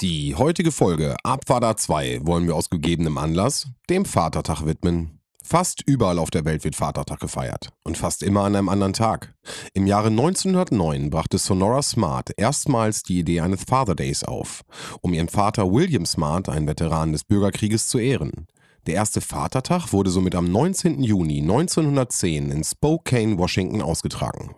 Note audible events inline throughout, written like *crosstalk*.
Die heutige Folge Abfahrt 2 wollen wir aus gegebenem Anlass dem Vatertag widmen. Fast überall auf der Welt wird Vatertag gefeiert und fast immer an einem anderen Tag. Im Jahre 1909 brachte Sonora Smart erstmals die Idee eines Father Days auf, um ihren Vater William Smart, einen Veteran des Bürgerkrieges, zu ehren. Der erste Vatertag wurde somit am 19. Juni 1910 in Spokane, Washington ausgetragen.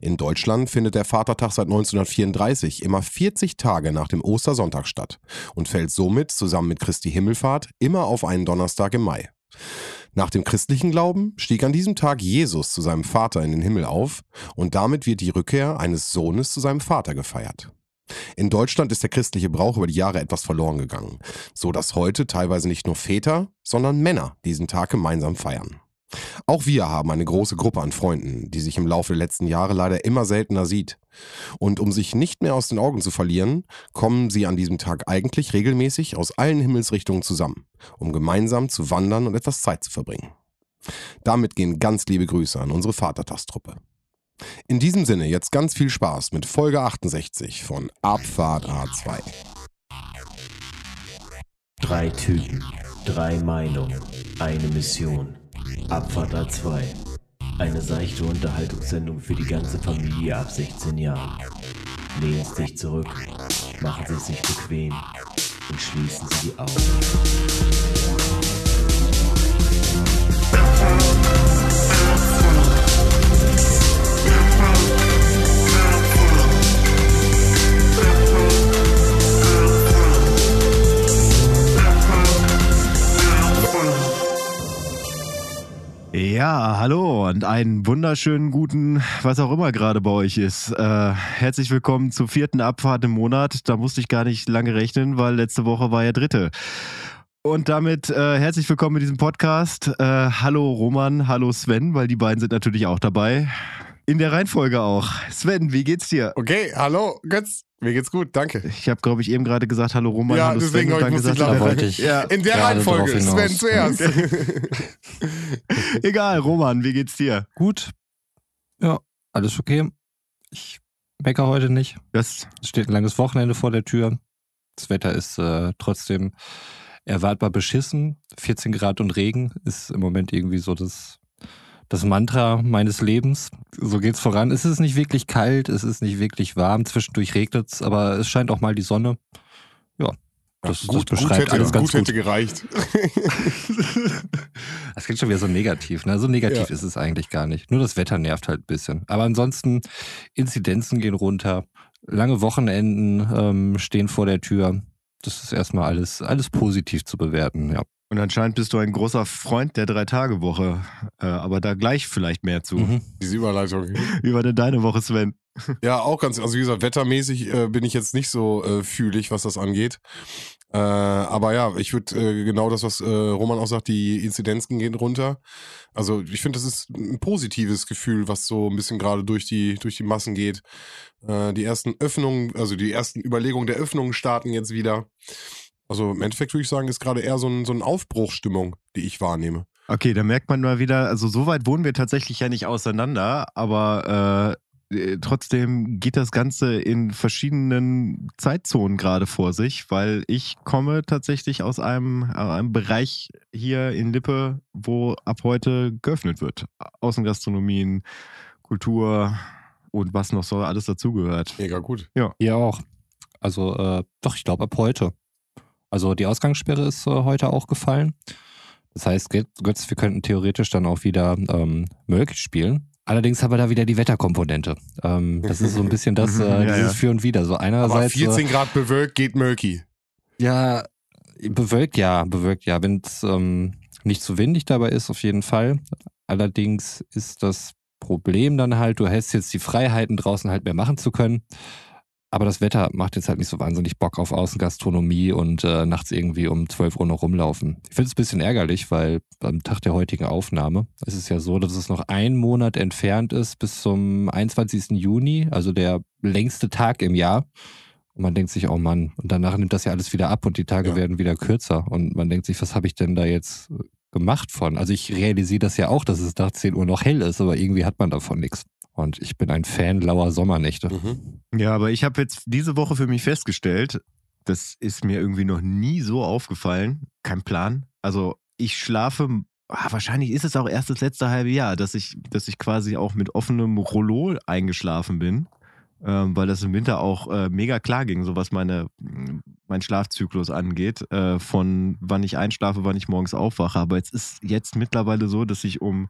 In Deutschland findet der Vatertag seit 1934 immer 40 Tage nach dem Ostersonntag statt und fällt somit zusammen mit Christi Himmelfahrt immer auf einen Donnerstag im Mai. Nach dem christlichen Glauben stieg an diesem Tag Jesus zu seinem Vater in den Himmel auf und damit wird die Rückkehr eines Sohnes zu seinem Vater gefeiert. In Deutschland ist der christliche Brauch über die Jahre etwas verloren gegangen, so dass heute teilweise nicht nur Väter, sondern Männer diesen Tag gemeinsam feiern. Auch wir haben eine große Gruppe an Freunden, die sich im Laufe der letzten Jahre leider immer seltener sieht. Und um sich nicht mehr aus den Augen zu verlieren, kommen sie an diesem Tag eigentlich regelmäßig aus allen Himmelsrichtungen zusammen, um gemeinsam zu wandern und etwas Zeit zu verbringen. Damit gehen ganz liebe Grüße an unsere Vatertagstruppe. In diesem Sinne jetzt ganz viel Spaß mit Folge 68 von Abfahrt A2. Drei Typen, drei Meinungen, eine Mission. Abfahrt A2. Eine seichte Unterhaltungssendung für die ganze Familie ab 16 Jahren. Lehnen Sie sich zurück, machen Sie es sich bequem und schließen Sie die Augen. Ja, hallo und einen wunderschönen guten, was auch immer gerade bei euch ist. Äh, herzlich willkommen zur vierten Abfahrt im Monat. Da musste ich gar nicht lange rechnen, weil letzte Woche war ja dritte. Und damit äh, herzlich willkommen in diesem Podcast. Äh, hallo Roman, hallo Sven, weil die beiden sind natürlich auch dabei. In der Reihenfolge auch. Sven, wie geht's dir? Okay, hallo, Götz. Mir geht's gut, danke. Ich habe, glaube ich, eben gerade gesagt, hallo Roman, Ja, hallo deswegen Sven. dann ich gesagt, lachen. ja, wollte ich Ja, In der Reihenfolge. Sven zuerst. *laughs* egal, Roman, wie geht's dir? Gut. Ja, alles okay. Ich meckere heute nicht. Das, Es steht ein langes Wochenende vor der Tür. Das Wetter ist äh, trotzdem erwartbar beschissen. 14 Grad und Regen ist im Moment irgendwie so das, das Mantra meines Lebens. So geht's voran. Es ist nicht wirklich kalt, es ist nicht wirklich warm. Zwischendurch regnet es, aber es scheint auch mal die Sonne. Ja, das, das beschreibt hätte, alles ganz gut gut. hätte gereicht. *laughs* Das klingt schon wieder so negativ, ne? So negativ Ja. ist es eigentlich gar nicht. Nur das Wetter nervt halt ein bisschen. Aber ansonsten, Inzidenzen gehen runter, lange Wochenenden ähm, stehen vor der Tür. Das ist erstmal alles, alles positiv zu bewerten, ja. Und anscheinend bist du ein großer Freund der Drei-Tage-Woche. Äh, aber da gleich vielleicht mehr zu. Mhm. Diese Überleitung. Wie war denn deine Woche, Sven? Ja, auch ganz, also wie gesagt, wettermäßig äh, bin ich jetzt nicht so äh, fühlig, was das angeht. Äh, aber ja, ich würde äh, genau das, was äh, Roman auch sagt, die Inzidenzen gehen runter. Also ich finde, das ist ein positives Gefühl, was so ein bisschen gerade durch die, durch die Massen geht. Äh, die ersten Öffnungen, also die ersten Überlegungen der Öffnungen starten jetzt wieder. Also im Endeffekt würde ich sagen, ist gerade eher so, ein, so eine Aufbruchstimmung, die ich wahrnehme. Okay, da merkt man mal wieder, also so weit wohnen wir tatsächlich ja nicht auseinander, aber äh, äh, trotzdem geht das Ganze in verschiedenen Zeitzonen gerade vor sich, weil ich komme tatsächlich aus einem, einem Bereich hier in Lippe, wo ab heute geöffnet wird. Außengastronomien, Kultur und was noch so alles dazugehört. Mega gut. Hier auch. Also, äh, doch, ich glaube ab heute. Also die Ausgangssperre ist äh, heute auch gefallen. Das heißt, Götz, wir könnten theoretisch dann auch wieder ähm, Mölk spielen. Allerdings haben wir da wieder die Wetterkomponente. Ähm, das ist so ein bisschen das, *laughs* äh, ja, dieses ja. Für und Wider. So Aber einerseits. äh, 14 Grad bewölkt geht Mölki. Ja, bewölkt ja, bewölkt ja. Wenn es ähm, nicht zu windig dabei ist, auf jeden Fall. Allerdings ist das Problem dann halt, du hast jetzt die Freiheiten draußen halt mehr machen zu können. Aber das Wetter macht jetzt halt nicht so wahnsinnig Bock auf Außengastronomie und äh, nachts irgendwie um 12 Uhr noch rumlaufen. Ich finde es ein bisschen ärgerlich, weil am Tag der heutigen Aufnahme ist es ja so, dass es noch ein Monat entfernt ist bis zum 21. Juni, also der längste Tag im Jahr. Und man denkt sich, oh Mann, und danach nimmt das ja alles wieder ab und die Tage Ja. werden wieder kürzer. Und man denkt sich, was habe ich denn da jetzt äh, gemacht von? Also ich realisiere das ja auch, dass es nach 10 Uhr noch hell ist, aber irgendwie hat man davon nichts. Und ich bin ein Fan lauer Sommernächte. Mhm. Ja, aber ich habe jetzt diese Woche für mich festgestellt, Das ist mir irgendwie noch nie so aufgefallen. Kein Plan. Also ich schlafe, ah, wahrscheinlich ist es auch erst das letzte halbe Jahr, dass ich, dass ich quasi auch mit offenem Rollo eingeschlafen bin ähm, weil das im Winter auch äh, mega klar ging, so was meine, mein Schlafzyklus angeht, äh, von wann ich einschlafe, wann ich morgens aufwache. Aber es ist jetzt mittlerweile so, dass ich um,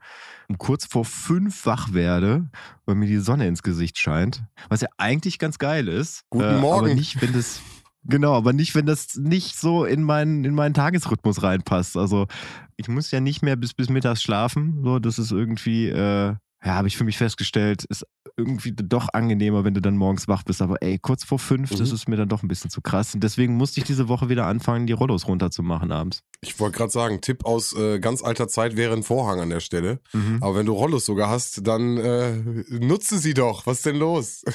um kurz vor fünf wach werde, weil mir die Sonne ins Gesicht scheint, was ja eigentlich ganz geil ist. Guten äh, Morgen. Aber nicht, wenn das *laughs* Genau, aber nicht, wenn das nicht so in meinen, in meinen Tagesrhythmus reinpasst. Also ich muss ja nicht mehr bis, bis mittags schlafen. So, das ist irgendwie, äh, ja, habe ich für mich festgestellt, ist irgendwie doch angenehmer, wenn du dann morgens wach bist. Aber ey, kurz vor fünf, Mhm. das ist mir dann doch ein bisschen zu krass. Und deswegen musste ich diese Woche wieder anfangen, die Rollos runterzumachen abends. Ich wollte gerade sagen, Tipp aus äh, ganz alter Zeit wäre ein Vorhang an der Stelle. Aber wenn du Rollos sogar hast, dann äh, nutze sie doch. Was ist denn los? *laughs*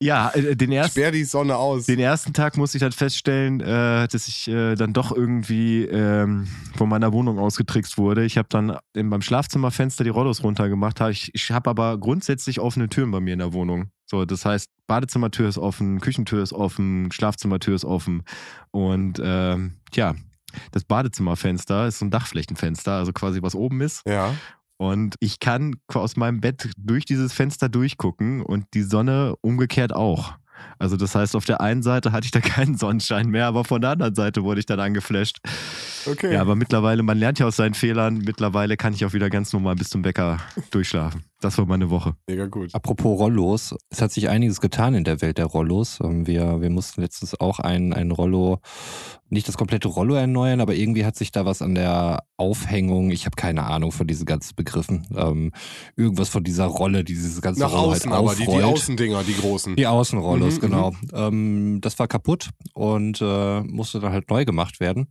Ja, äh, den ersten. Sperr die Sonne aus. Den ersten Tag musste ich dann feststellen, äh, dass ich äh, dann doch irgendwie ähm, von meiner Wohnung ausgetrickst wurde. Ich habe dann in, beim Schlafzimmerfenster die Rollos runtergemacht. Hab ich ich habe aber grundsätzlich offene Türen bei mir in der Wohnung. So, das heißt, Badezimmertür ist offen, Küchentür ist offen, Schlafzimmertür ist offen. Und ähm, ja, das Badezimmerfenster ist so ein Dachflächenfenster, also quasi was oben ist. ja. Und ich kann aus meinem Bett durch dieses Fenster durchgucken und die Sonne umgekehrt auch. Also das heißt, auf der einen Seite hatte ich da *laughs* keinen Sonnenschein mehr, aber von der anderen Seite wurde ich dann angeflasht. Okay. Ja, aber mittlerweile, man lernt ja aus seinen Fehlern, mittlerweile kann ich auch wieder ganz normal bis zum Bäcker durchschlafen. Das war meine Woche. Mega gut. Apropos Rollos, es hat sich einiges getan in der Welt der Rollos. Ähm, Wir, wir mussten letztens auch ein, ein Rollo, nicht das komplette Rollo erneuern, aber irgendwie hat sich da was an der Aufhängung, ich habe keine Ahnung von diesen ganzen Begriffen, ähm, irgendwas von dieser Rolle, die dieses ganze Nach Rollo außen halt aber, die, die. Außendinger, die großen. Die Außenrollos, Mhm, genau. Ähm, das war kaputt und äh, musste dann halt neu gemacht werden.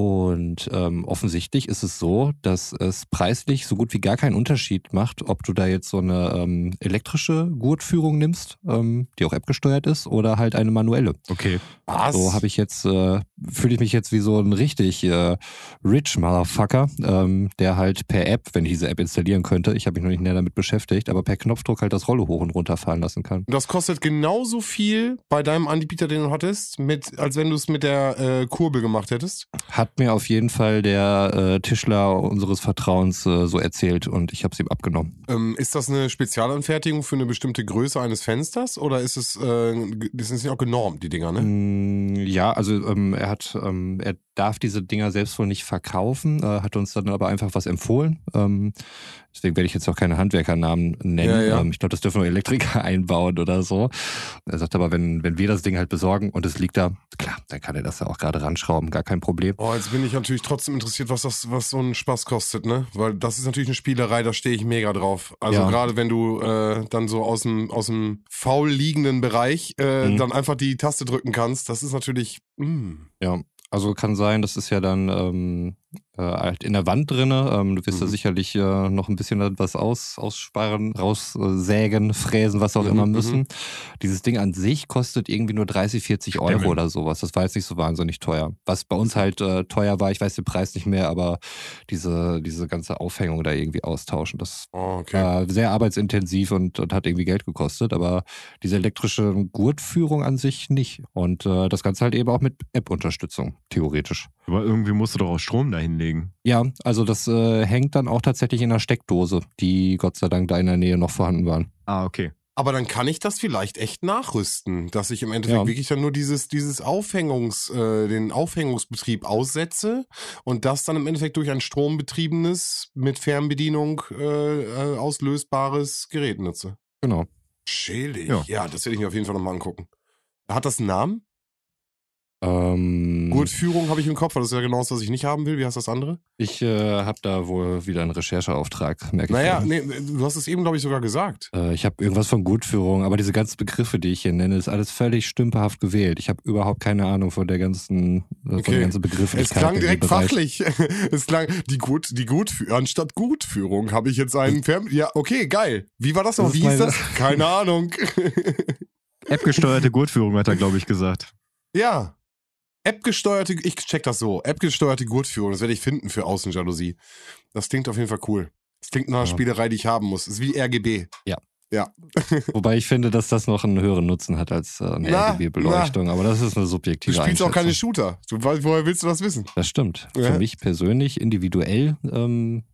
Und ähm, offensichtlich ist es so, dass es preislich so gut wie gar keinen Unterschied macht, ob du da jetzt so eine ähm, elektrische Gurtführung nimmst, ähm, die auch App-gesteuert ist, oder halt eine manuelle. Okay. Was? So habe ich jetzt, äh, fühle ich mich jetzt wie so ein richtig äh, rich Motherfucker, ähm, der halt per App, wenn ich diese App installieren könnte, ich habe mich noch nicht näher damit beschäftigt, aber per Knopfdruck halt das Rollo hoch und runter fahren lassen kann. Und das kostet genauso viel bei deinem Anbieter, den du hattest, mit, als wenn du es mit der äh, Kurbel gemacht hättest. Hat mir auf jeden Fall der äh, Tischler unseres Vertrauens äh, so erzählt und ich habe es ihm abgenommen. Ähm, ist das eine Spezialanfertigung für eine bestimmte Größe eines Fensters oder ist es, äh, das ist ja auch genormt, die Dinger, ne? Mm, Ja, also ähm, er hat, ähm, er darf diese Dinger selbst wohl nicht verkaufen, äh, hat uns dann aber einfach was empfohlen. Deswegen werde ich jetzt auch keine Handwerkernamen nennen. Ja, ja. Ähm, ich glaube, das dürfen nur Elektriker *laughs* einbauen oder so. Er sagt aber, wenn, wenn wir das Ding halt besorgen und es liegt da, klar, dann kann er das ja auch gerade ranschrauben, gar kein Problem. Oh, jetzt bin ich natürlich trotzdem interessiert, was das, was so ein Spaß kostet, ne? Weil das ist natürlich eine Spielerei, da stehe ich mega drauf. Also Ja. gerade wenn du äh, dann so aus dem aus dem faul liegenden Bereich äh, Mhm. dann einfach die Taste drücken kannst, das ist natürlich. mm. Ja, also kann sein, das ist ja dann ähm, äh, halt in der Wand drinne. Ähm, du wirst da Mhm. sicherlich äh, noch ein bisschen was aus, aussparen, raussägen, fräsen, was auch Mhm, immer mhm. müssen. Dieses Ding an sich kostet irgendwie nur 30, 40 Euro Stimmen. oder sowas. Das war jetzt nicht so wahnsinnig teuer. Was bei uns halt äh, teuer war, ich weiß den Preis nicht mehr, aber diese, diese ganze Aufhängung da irgendwie austauschen, das Oh, okay. war sehr arbeitsintensiv und, und hat irgendwie Geld gekostet, aber diese elektrische Gurtführung an sich nicht. Und äh, das Ganze halt eben auch mit App-Unterstützung, theoretisch. Aber irgendwie musst du doch auch Strom da hinlegen. Ja, also das äh, hängt dann auch tatsächlich in einer Steckdose, die Gott sei Dank da in der Nähe noch vorhanden waren. Ah, okay. Aber dann kann ich das vielleicht echt nachrüsten, dass ich im Endeffekt Ja. wirklich dann nur dieses, dieses Aufhängungs, äh, den Aufhängungsbetrieb aussetze und das dann im Endeffekt durch ein strombetriebenes, mit Fernbedienung äh, äh, auslösbares Gerät nutze. Genau. Schälig. Ja. Ja. das werde ich mir auf jeden Fall nochmal angucken. Hat das einen Namen? Ähm, Gurtführung habe ich im Kopf, aber das ist ja genau das, was ich nicht haben will. Wie heißt das andere? Ich äh, habe da wohl wieder einen Rechercheauftrag, merke ich. Naja, nee, du hast es eben, glaube ich, sogar gesagt. Äh, ich habe irgendwas von Gutführung, aber diese ganzen Begriffe, die ich hier nenne, ist alles völlig stümperhaft gewählt. Ich habe überhaupt keine Ahnung von der ganzen, äh, von Okay. der ganzen Begrifflichkeit. Es klang direkt fachlich. *laughs* es klang die gut, die Gutführung. Anstatt Gutführung habe ich jetzt einen Fern. Ja, okay, geil. Wie war das noch? Wie ist das? Keine Ahnung. *laughs* App-gesteuerte Gurtführung hat er, glaube ich, gesagt. ja. App-gesteuerte, ich check das so. App-gesteuerte Gurtführung, das werde ich finden für Außenjalousie. Das klingt auf jeden Fall cool. Das klingt nach einer Ja. Spielerei, die ich haben muss. Das ist wie RGB. Ja. *laughs* Wobei ich finde, dass das noch einen höheren Nutzen hat als äh, eine Na, RGB-Beleuchtung. Aber das ist eine Du subjektive spielst auch keine. Shooter. Du, woher willst du das wissen? Das stimmt. Ja. Für mich persönlich, individuell, ähm,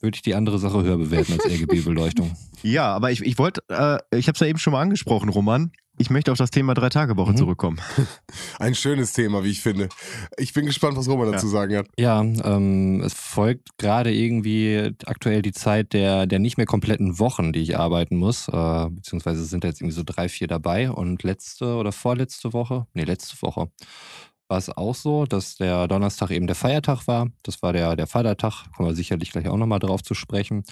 würde ich die andere Sache höher bewerten als RGB-Beleuchtung. *laughs* Ja, aber ich, ich wollte, äh, ich habe es ja eben schon mal angesprochen, Roman. Ich möchte auf das Thema Drei-Tage-Woche Mhm. zurückkommen. *laughs* Ein schönes Thema, wie ich finde. Ich bin gespannt, was Roman Ja. dazu sagen hat. Ja, ähm, es folgt gerade irgendwie aktuell die Zeit der, der nicht mehr kompletten Wochen, die ich arbeiten muss. Äh, beziehungsweise sind da jetzt irgendwie so drei, vier dabei. Und letzte oder vorletzte Woche, nee, letzte Woche war es auch so, dass der Donnerstag eben der Feiertag war. Das war der, der Vatertag, kommen wir sicherlich gleich auch nochmal drauf zu sprechen.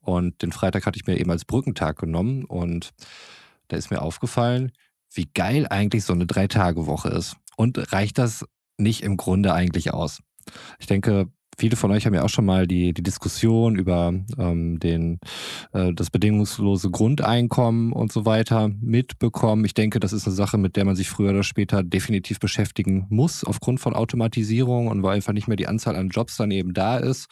Und den Freitag hatte ich mir eben als Brückentag genommen. Und da ist mir aufgefallen, wie geil eigentlich so eine Drei-Tage-Woche ist. Und reicht das nicht im Grunde eigentlich aus? Ich denke, viele von euch haben ja auch schon mal die, die Diskussion über ähm, den, äh, das bedingungslose Grundeinkommen und so weiter mitbekommen. Ich denke, das ist eine Sache, mit der man sich früher oder später definitiv beschäftigen muss, aufgrund von Automatisierung und weil einfach nicht mehr die Anzahl an Jobs dann eben da ist.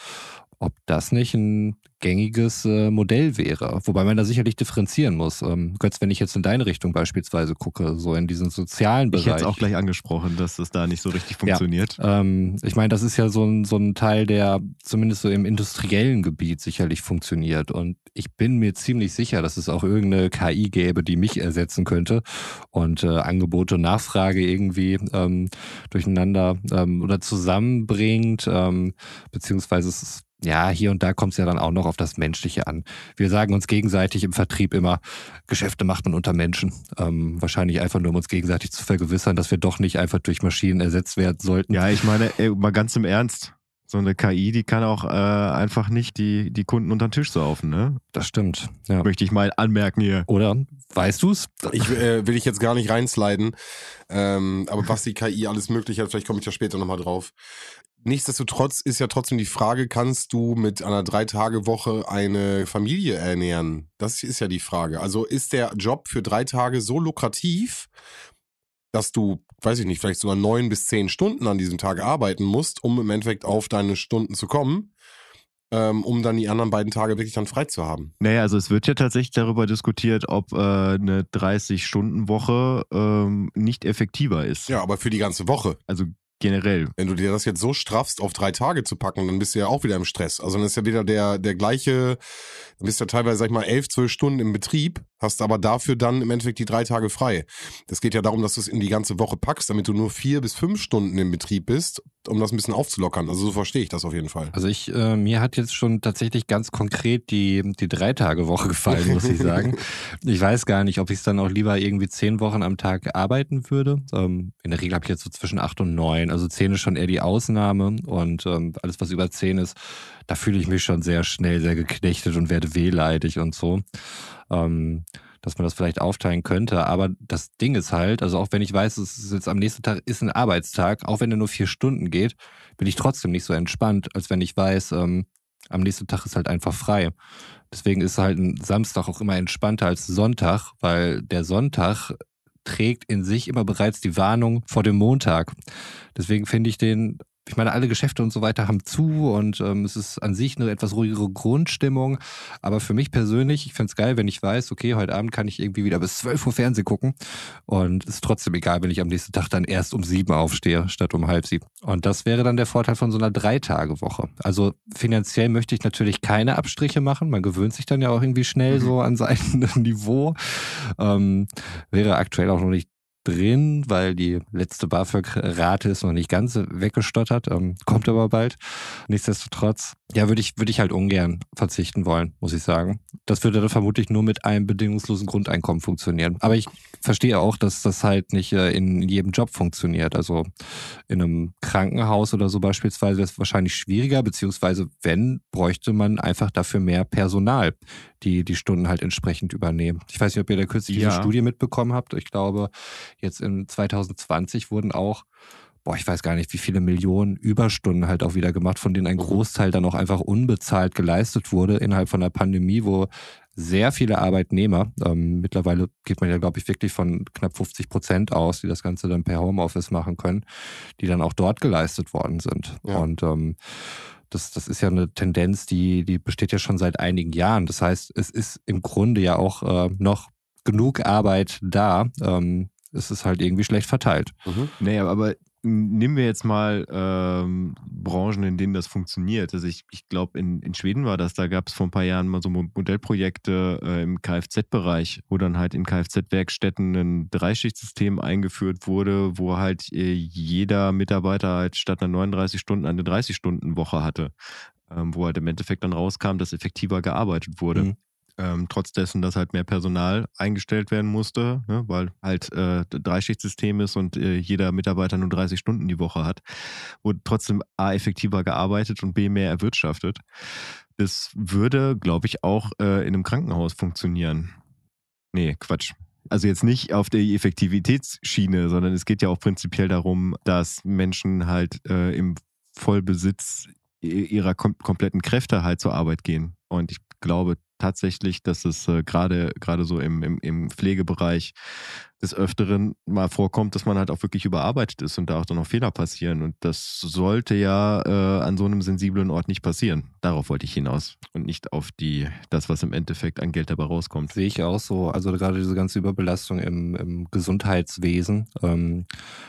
Ob das nicht ein gängiges äh, Modell wäre, wobei man da sicherlich differenzieren muss. Ähm, Götz, wenn ich jetzt in deine Richtung beispielsweise gucke, so in diesen sozialen Ich Bereich. hätte es auch gleich angesprochen, dass es da nicht so richtig funktioniert. Ähm, ich meine, das ist ja so ein, so ein Teil, der zumindest so im industriellen Gebiet sicherlich funktioniert. Und ich bin mir ziemlich sicher, dass es auch irgendeine KI gäbe, die mich ersetzen könnte und äh, Angebot und Nachfrage irgendwie ähm, durcheinander ähm, oder zusammenbringt, ähm, beziehungsweise es ist ja, hier und da kommt es ja dann auch noch auf das Menschliche an. Wir sagen uns gegenseitig im Vertrieb immer, Geschäfte macht man unter Menschen. Ähm, wahrscheinlich einfach nur, um uns gegenseitig zu vergewissern, dass wir doch nicht einfach durch Maschinen ersetzt werden sollten. Ja, ich meine, ey, mal ganz im Ernst. So eine KI, die kann auch äh, einfach nicht die, die Kunden unter den Tisch saufen, ne? Das stimmt. Ja. Möchte ich mal anmerken hier. Oder? Weißt du's? Ich äh, will ich jetzt gar nicht reinsliden. Ähm, aber was die KI alles möglich hat, vielleicht komme ich da später nochmal drauf. Nichtsdestotrotz ist ja trotzdem die Frage, kannst du mit einer Drei-Tage-Woche eine Familie ernähren? Das ist ja die Frage. Also ist der Job für drei Tage so lukrativ, dass du, weiß ich nicht, vielleicht sogar neun bis zehn Stunden an diesem Tag arbeiten musst, um im Endeffekt auf deine Stunden zu kommen, ähm, um dann die anderen beiden Tage wirklich dann frei zu haben? Naja, also es wird ja tatsächlich darüber diskutiert, ob äh, eine 30-Stunden-Woche ähm, nicht effektiver ist. Ja, aber für die ganze Woche. Also generell. Wenn du dir das jetzt so straffst, auf drei Tage zu packen, dann bist du ja auch wieder im Stress. Also dann ist ja wieder der, der gleiche, dann bist du ja teilweise, sag ich mal, elf, zwölf Stunden im Betrieb, hast aber dafür dann im Endeffekt die drei Tage frei. Das geht ja darum, dass du es in die ganze Woche packst, damit du nur vier bis fünf Stunden im Betrieb bist, um das ein bisschen aufzulockern. Also so verstehe ich das auf jeden Fall. Also ich, äh, mir hat jetzt schon tatsächlich ganz konkret die, die Drei-Tage-Woche gefallen, muss ich sagen. *laughs* ich weiß gar nicht, ob ich es dann auch lieber irgendwie zehn Wochen am Tag arbeiten würde. Ähm, in der Regel habe ich jetzt so zwischen acht und neun. Also zehn ist schon eher die Ausnahme und ähm, alles, was über zehn ist, da fühle ich mich schon sehr schnell sehr geknechtet und werde wehleidig und so. Ähm, dass man das vielleicht aufteilen könnte. Aber das Ding ist halt, also auch wenn ich weiß, es ist jetzt am nächsten Tag ist ein Arbeitstag, auch wenn er nur vier Stunden geht, bin ich trotzdem nicht so entspannt, als wenn ich weiß, ähm, am nächsten Tag ist halt einfach frei. Deswegen ist halt ein Samstag auch immer entspannter als Sonntag, weil der Sonntag trägt in sich immer bereits die Warnung vor dem Montag. Deswegen finde ich den, ich meine, alle Geschäfte und so weiter haben zu und ähm, es ist an sich eine etwas ruhigere Grundstimmung. Aber für mich persönlich, ich find's geil, wenn ich weiß, okay, heute Abend kann ich irgendwie wieder bis 12 Uhr Fernsehen gucken und es ist trotzdem egal, wenn ich am nächsten Tag dann erst um sieben aufstehe, statt um halb sieben. Und das wäre dann der Vorteil von so einer Drei-Tage-Woche. Also finanziell möchte ich natürlich keine Abstriche machen. Man gewöhnt sich dann ja auch irgendwie schnell Mhm. so an sein *laughs* Niveau. Ähm, wäre aktuell auch noch nicht drin, weil die letzte BAföG-Rate ist noch nicht ganz weggestottert, ähm, kommt aber bald. Nichtsdestotrotz, ja, würde ich, würde ich halt ungern verzichten wollen, muss ich sagen. Das würde dann vermutlich nur mit einem bedingungslosen Grundeinkommen funktionieren. Aber ich verstehe auch, dass das halt nicht äh, in jedem Job funktioniert. Also in einem Krankenhaus oder so beispielsweise wäre es wahrscheinlich schwieriger, beziehungsweise wenn, bräuchte man einfach dafür mehr Personal, die die Stunden halt entsprechend übernehmen. Ich weiß nicht, ob ihr da kürzlich Ja. diese Studie mitbekommen habt. Ich glaube, jetzt in 2020 wurden auch boah, ich weiß gar nicht, wie viele Millionen Überstunden halt auch wieder gemacht, von denen ein Großteil dann auch einfach unbezahlt geleistet wurde innerhalb von der Pandemie, wo sehr viele Arbeitnehmer, ähm, mittlerweile geht man ja, glaube ich, wirklich von knapp 50 Prozent aus, die das Ganze dann per Homeoffice machen können, die dann auch dort geleistet worden sind. Ja. Und ähm, das, das ist ja eine Tendenz, die, die besteht ja schon seit einigen Jahren. Das heißt, es ist im Grunde ja auch äh, noch genug Arbeit da. Ähm, es ist halt irgendwie schlecht verteilt. Mhm. Naja, aber nehmen wir jetzt mal ähm, Branchen, in denen das funktioniert. Also ich, ich glaube, in, in Schweden war das, da gab es vor ein paar Jahren mal so Modellprojekte äh, im Kfz-Bereich, wo dann halt in Kfz-Werkstätten ein Dreischichtsystem eingeführt wurde, wo halt äh, jeder Mitarbeiter halt statt einer 39 Stunden eine 30-Stunden-Woche hatte. Ähm, wo halt im Endeffekt dann rauskam, dass effektiver gearbeitet wurde. Mhm ähm, trotz dessen, dass halt mehr Personal eingestellt werden musste, ne, weil halt äh, Dreischichtsystem ist und äh, jeder Mitarbeiter nur 30 Stunden die Woche hat, wurde trotzdem A effektiver gearbeitet und B mehr erwirtschaftet. Das würde, glaube ich, auch äh, in einem Krankenhaus funktionieren. Nee, Quatsch. Also jetzt nicht auf der Effektivitätsschiene, sondern es geht ja auch prinzipiell darum, dass Menschen halt äh, im Vollbesitz ihrer kom kompletten Kräfte halt zur Arbeit gehen. Und ich glaube tatsächlich, dass es äh, gerade gerade so im, im, im Pflegebereich des Öfteren mal vorkommt, dass man halt auch wirklich überarbeitet ist und da auch dann noch Fehler passieren. Und das sollte ja äh, an so einem sensiblen Ort nicht passieren. Darauf wollte ich hinaus und nicht auf die, das, was im Endeffekt an Geld dabei rauskommt. Sehe ich auch so. Also gerade diese ganze Überbelastung im, im Gesundheitswesen. Ähm,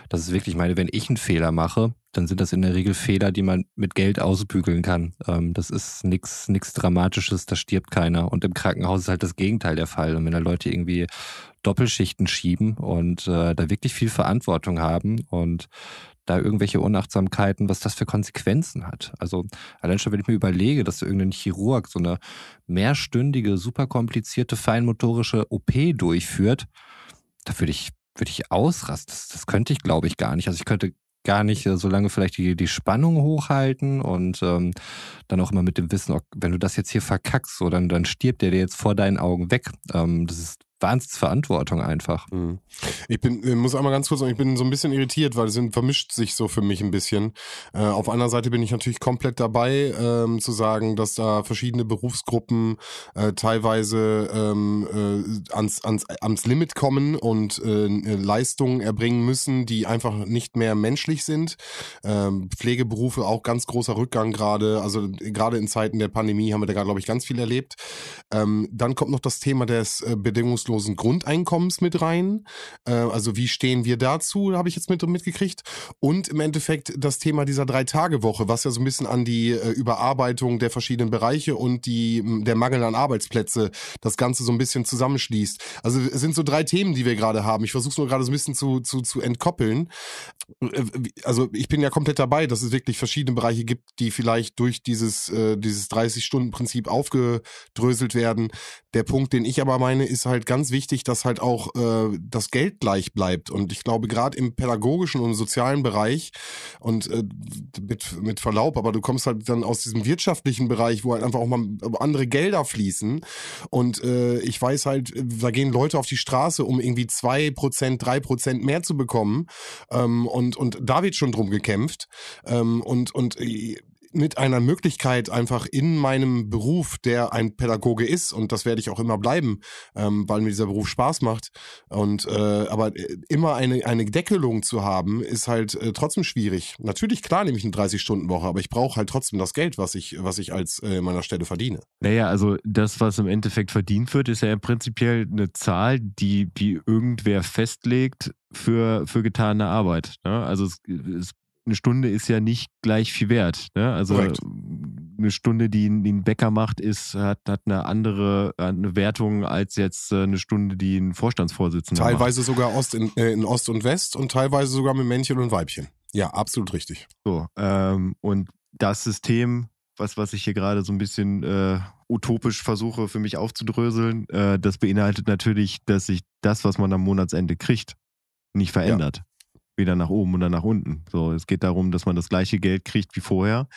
das ist wirklich, meine, wenn ich einen Fehler mache, dann sind das in der Regel Fehler, die man mit Geld ausbügeln kann. Ähm, das ist nichts nichts Dramatisches, da stirbt keiner. Und im Krankenhaus ist halt das Gegenteil der Fall. Und wenn da Leute irgendwie Doppelschichten schieben und äh, da wirklich viel Verantwortung haben und da irgendwelche Unachtsamkeiten, was das für Konsequenzen hat. Also allein schon, wenn ich mir überlege, dass irgendein Chirurg so eine mehrstündige, super komplizierte, feinmotorische OP durchführt, da würde ich, würde ich ausrasten. Das, das könnte ich, glaube ich, gar nicht. Also ich könnte gar nicht äh, so lange vielleicht die, die Spannung hochhalten und ähm, dann auch immer mit dem Wissen, wenn du das jetzt hier verkackst, so, dann, dann stirbt der dir jetzt vor deinen Augen weg. Ähm, das ist Wahnsinnsverantwortung einfach. Mhm. Ich bin, muss einmal ganz kurz sagen, ich bin so ein bisschen irritiert, weil es vermischt sich so für mich ein bisschen. Äh, auf einer Seite bin ich natürlich komplett dabei, ähm, zu sagen, dass da verschiedene Berufsgruppen äh, teilweise ähm, äh, ans, ans, ans Limit kommen und äh, Leistungen erbringen müssen, die einfach nicht mehr menschlich sind. Ähm, Pflegeberufe auch ganz großer Rückgang gerade, also gerade in Zeiten der Pandemie haben wir da, glaube ich, ganz viel erlebt. Ähm, dann kommt noch das Thema des äh, bedingungslosen bedingungslosen Grundeinkommens mit rein. Äh, also wie stehen wir dazu, habe ich jetzt mit, mitgekriegt. Und im Endeffekt das Thema dieser Drei-Tage-Woche, was ja so ein bisschen an die äh, Überarbeitung der verschiedenen Bereiche und die, der Mangel an Arbeitsplätze das Ganze so ein bisschen zusammenschließt. Also es sind so drei Themen, die wir gerade haben. Ich versuche es nur gerade so ein bisschen zu, zu, zu entkoppeln. Äh, also ich bin ja komplett dabei, dass es wirklich verschiedene Bereiche gibt, die vielleicht durch dieses, dieses 30-Stunden-Prinzip aufgedröselt werden. Der Punkt, den ich aber meine, ist halt ganz wichtig, dass halt auch äh, das Geld gleich bleibt. Und ich glaube, gerade im pädagogischen und sozialen Bereich und äh, mit, mit Verlaub, aber du kommst halt dann aus diesem wirtschaftlichen Bereich, wo halt einfach auch mal andere Gelder fließen. Und äh, ich weiß halt, da gehen Leute auf die Straße, um irgendwie zwei Prozent, drei Prozent mehr zu bekommen. Ähm, und, und da wird schon drum gekämpft. Ähm, und, und äh, mit einer Möglichkeit einfach in meinem Beruf, der ein Pädagoge ist, und das werde ich auch immer bleiben, ähm, weil mir dieser Beruf Spaß macht. Und äh, aber äh, immer eine, eine Deckelung zu haben, ist halt äh, trotzdem schwierig. Natürlich, klar, nehme ich eine 30-Stunden-Woche, aber ich brauche halt trotzdem das Geld, was ich, was ich als äh, meiner Stelle verdiene. Naja, also das, was im Endeffekt verdient wird, ist ja prinzipiell eine Zahl, die, die irgendwer festlegt für, für getane Arbeit. Ne? Also es, es eine Stunde ist ja nicht gleich viel wert. Ne? Also Korrekt. eine Stunde, die, die ein Bäcker macht, ist, hat, hat eine andere eine Wertung als jetzt äh, eine Stunde, die ein Vorstandsvorsitzender Teilweise macht. sogar Ost in, äh, in Ost und West und teilweise sogar mit Männchen und Weibchen. Ja, absolut richtig. So, ähm, und das System, was, was ich hier gerade so ein bisschen äh, utopisch versuche für mich aufzudröseln, äh, das beinhaltet natürlich, dass sich das, was man am Monatsende kriegt, nicht verändert. Ja weder nach oben oder nach unten. So, es geht darum, dass man das gleiche Geld kriegt wie vorher,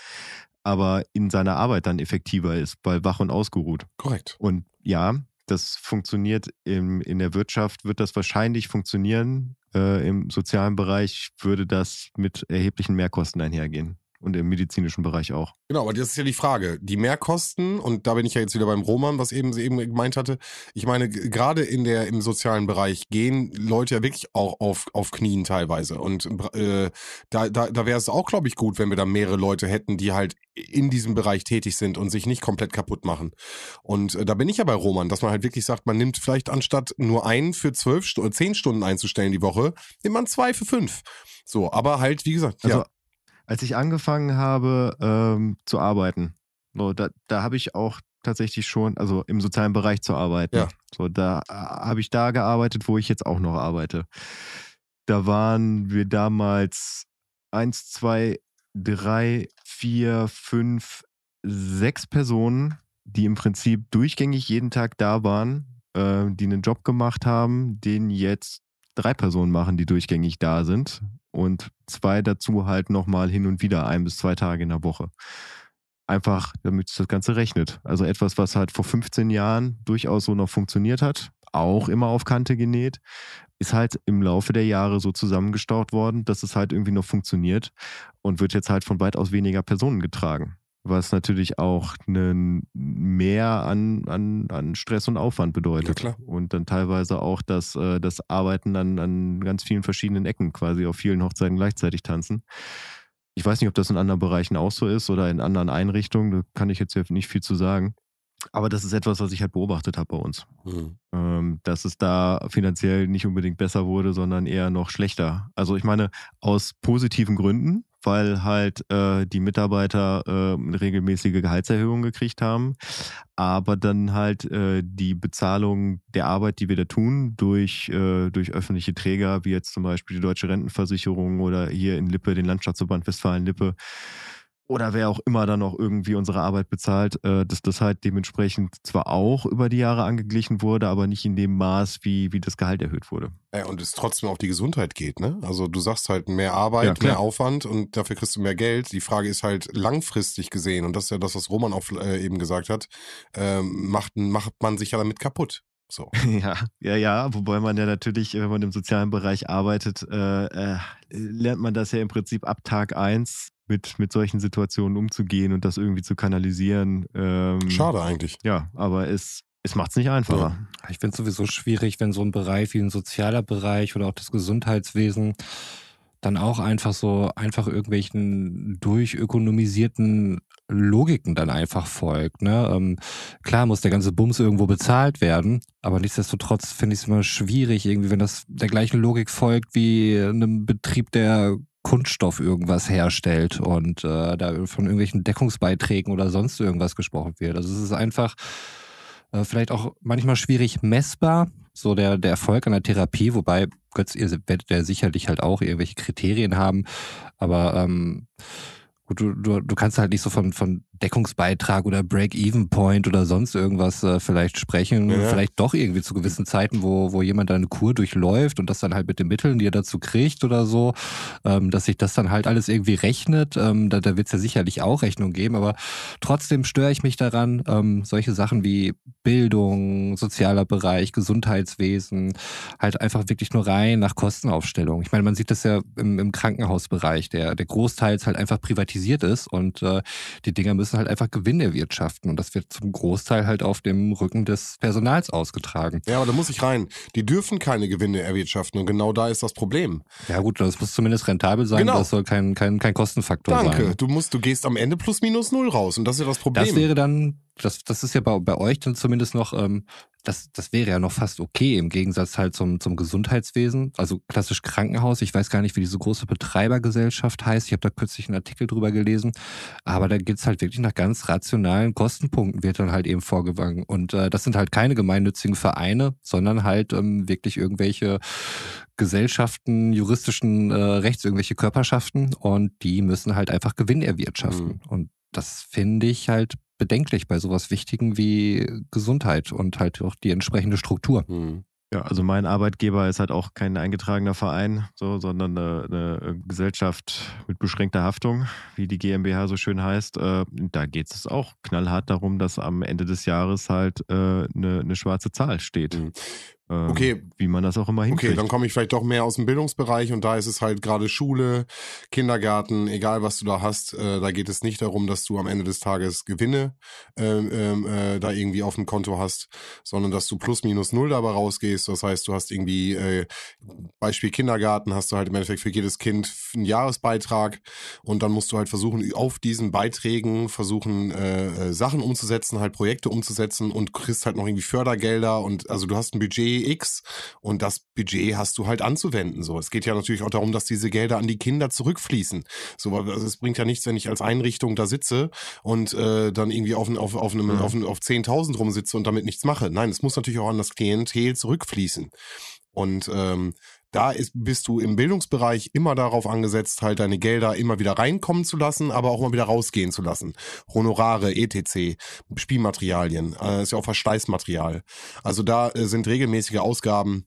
aber in seiner Arbeit dann effektiver ist, weil wach und ausgeruht. Korrekt. Und ja, das funktioniert im, in der Wirtschaft, wird das wahrscheinlich funktionieren. Äh, Im sozialen Bereich würde das mit erheblichen Mehrkosten einhergehen. Und im medizinischen Bereich auch. Genau, aber das ist ja die Frage. Die Mehrkosten, und da bin ich ja jetzt wieder beim Roman, was eben sie eben gemeint hatte. Ich meine, gerade in der, im sozialen Bereich gehen Leute ja wirklich auch auf, auf Knien teilweise. Und äh, da, da, da wäre es auch, glaube ich, gut, wenn wir da mehrere Leute hätten, die halt in diesem Bereich tätig sind und sich nicht komplett kaputt machen. Und äh, da bin ich ja bei Roman, dass man halt wirklich sagt, man nimmt vielleicht anstatt nur einen für zwölf Stu- zehn Stunden einzustellen die Woche, nimmt man zwei für fünf. So, aber halt, wie gesagt, Also ja. Als ich angefangen habe ähm, zu arbeiten, so, da, da habe ich auch tatsächlich schon, also im sozialen Bereich zu arbeiten. Ja. So, da äh, habe ich da gearbeitet, wo ich jetzt auch noch arbeite. Da waren wir damals eins, zwei, drei, vier, fünf, sechs Personen, die im Prinzip durchgängig jeden Tag da waren, äh, die einen Job gemacht haben, den jetzt drei Personen machen, die durchgängig da sind und zwei dazu halt nochmal hin und wieder ein bis zwei Tage in der Woche. Einfach, damit das Ganze rechnet. Also etwas, was halt vor 15 Jahren durchaus so noch funktioniert hat, auch immer auf Kante genäht, ist halt im Laufe der Jahre so zusammengestaut worden, dass es halt irgendwie noch funktioniert und wird jetzt halt von weitaus weniger Personen getragen. Was natürlich auch einen mehr an, an, an Stress und Aufwand bedeutet. Ja, klar. Und dann teilweise auch das, äh, das Arbeiten an, an ganz vielen verschiedenen Ecken, quasi auf vielen Hochzeiten gleichzeitig tanzen. Ich weiß nicht, ob das in anderen Bereichen auch so ist oder in anderen Einrichtungen, da kann ich jetzt nicht viel zu sagen. Aber das ist etwas, was ich halt beobachtet habe bei uns. Hm. Ähm, dass es da finanziell nicht unbedingt besser wurde, sondern eher noch schlechter. Also ich meine, aus positiven Gründen, weil halt äh, die Mitarbeiter äh, regelmäßige Gehaltserhöhungen gekriegt haben, aber dann halt äh, die Bezahlung der Arbeit, die wir da tun, durch, äh, durch öffentliche Träger, wie jetzt zum Beispiel die Deutsche Rentenversicherung oder hier in Lippe, den Landschaftsverband Westfalen-Lippe, oder wer auch immer dann noch irgendwie unsere Arbeit bezahlt, äh, dass das halt dementsprechend zwar auch über die Jahre angeglichen wurde, aber nicht in dem Maß, wie, wie das Gehalt erhöht wurde. Ja, und es trotzdem auf die Gesundheit geht, ne? Also du sagst halt mehr Arbeit, Ja, mehr Aufwand und dafür kriegst du mehr Geld. Die Frage ist halt langfristig gesehen, und das ist ja das, was Roman auch äh, eben gesagt hat, ähm, macht, macht man sich ja damit kaputt. So. *laughs* Ja, ja, ja, wobei man ja natürlich, wenn man im sozialen Bereich arbeitet, äh, äh, lernt man das ja im Prinzip ab Tag eins mit, mit solchen Situationen umzugehen und das irgendwie zu kanalisieren. Ähm, Schade eigentlich. Ja, aber es, es macht es nicht einfacher. Ich finde es sowieso schwierig, wenn so ein Bereich wie ein sozialer Bereich oder auch das Gesundheitswesen dann auch einfach so einfach irgendwelchen durchökonomisierten Logiken dann einfach folgt. Ne? Ähm, klar muss der ganze Bums irgendwo bezahlt werden, aber nichtsdestotrotz finde ich es immer schwierig, irgendwie, wenn das der gleichen Logik folgt wie einem Betrieb, der Kunststoff irgendwas herstellt und äh, da von irgendwelchen Deckungsbeiträgen oder sonst irgendwas gesprochen wird. Also es ist einfach äh, vielleicht auch manchmal schwierig messbar, so der, der Erfolg der Therapie, wobei, Götz, ihr werdet ja sicherlich halt auch irgendwelche Kriterien haben, aber ähm, gut, du, du, du kannst halt nicht so von, von Deckungsbeitrag oder Break-Even-Point oder sonst irgendwas äh, vielleicht sprechen. Ja. Vielleicht doch irgendwie zu gewissen Zeiten, wo, wo jemand eine Kur durchläuft und das dann halt mit den Mitteln, die er dazu kriegt oder so, ähm, dass sich das dann halt alles irgendwie rechnet. Ähm, da da wird es ja sicherlich auch Rechnung geben, aber trotzdem störe ich mich daran, ähm, solche Sachen wie Bildung, sozialer Bereich, Gesundheitswesen, halt einfach wirklich nur rein nach Kostenaufstellung. Ich meine, man sieht das ja im, im Krankenhausbereich, der, der großteils halt einfach privatisiert ist und äh, die Dinger müssen halt einfach Gewinn erwirtschaften und das wird zum Großteil halt auf dem Rücken des Personals ausgetragen. Ja, aber da muss ich rein. Die dürfen keine Gewinne erwirtschaften und genau da ist das Problem. Ja gut, das muss zumindest rentabel sein, Genau. das soll kein, kein, kein Kostenfaktor sein. Danke. Du musst, du gehst am Ende plus minus null raus und das ist ja das Problem. Das wäre dann, das, das ist ja bei, bei euch dann zumindest noch, ähm, das, das wäre ja noch fast okay im Gegensatz halt zum, zum Gesundheitswesen, also klassisch Krankenhaus. Ich weiß gar nicht, wie diese große Betreibergesellschaft heißt. Ich habe da kürzlich einen Artikel drüber gelesen. Aber da geht's halt wirklich nach ganz rationalen Kostenpunkten, wird dann halt eben vorgegangen. Und äh, das sind halt keine gemeinnützigen Vereine, sondern halt ähm, wirklich irgendwelche Gesellschaften, juristischen äh, Rechts, irgendwelche Körperschaften und die müssen halt einfach Gewinn erwirtschaften. Mhm. Und das finde ich halt bedenklich bei sowas Wichtigen wie Gesundheit und halt auch die entsprechende Struktur. Hm. Ja, also mein Arbeitgeber ist halt auch kein eingetragener Verein, so, sondern eine, eine Gesellschaft mit beschränkter Haftung, wie die GmbH so schön heißt. Äh, da geht es auch knallhart darum, dass am Ende des Jahres halt äh, eine, eine schwarze Zahl steht. Mhm. Ähm, Okay. Wie man das auch immer hinkriegt. Okay, dann komme ich vielleicht doch mehr aus dem Bildungsbereich und da ist es halt gerade Schule, Kindergarten, egal was du da hast, äh, da geht es nicht darum, dass du am Ende des Tages Gewinne ähm, ähm, äh, da irgendwie auf dem Konto hast, sondern dass du plus minus null dabei rausgehst. Das heißt, du hast irgendwie, äh, Beispiel Kindergarten, hast du halt im Endeffekt für jedes Kind einen Jahresbeitrag und dann musst du halt versuchen, auf diesen Beiträgen versuchen, äh, äh, Sachen umzusetzen, halt Projekte umzusetzen und kriegst halt noch irgendwie Fördergelder und also du hast ein Budget X und das Budget hast du halt anzuwenden. So, es geht ja natürlich auch darum, dass diese Gelder an die Kinder zurückfließen. So, also es bringt ja nichts, wenn ich als Einrichtung da sitze und äh, dann irgendwie auf, auf, auf, einem, Mhm. auf, auf 10.000 rumsitze und damit nichts mache. Nein, es muss natürlich auch an das Klientel zurückfließen. Und ähm, da ist, bist du im Bildungsbereich immer darauf angesetzt, halt deine Gelder immer wieder reinkommen zu lassen, aber auch mal wieder rausgehen zu lassen. Honorare, etc., Spielmaterialien, äh, ist ja auch Verschleißmaterial. Also da äh, sind regelmäßige Ausgaben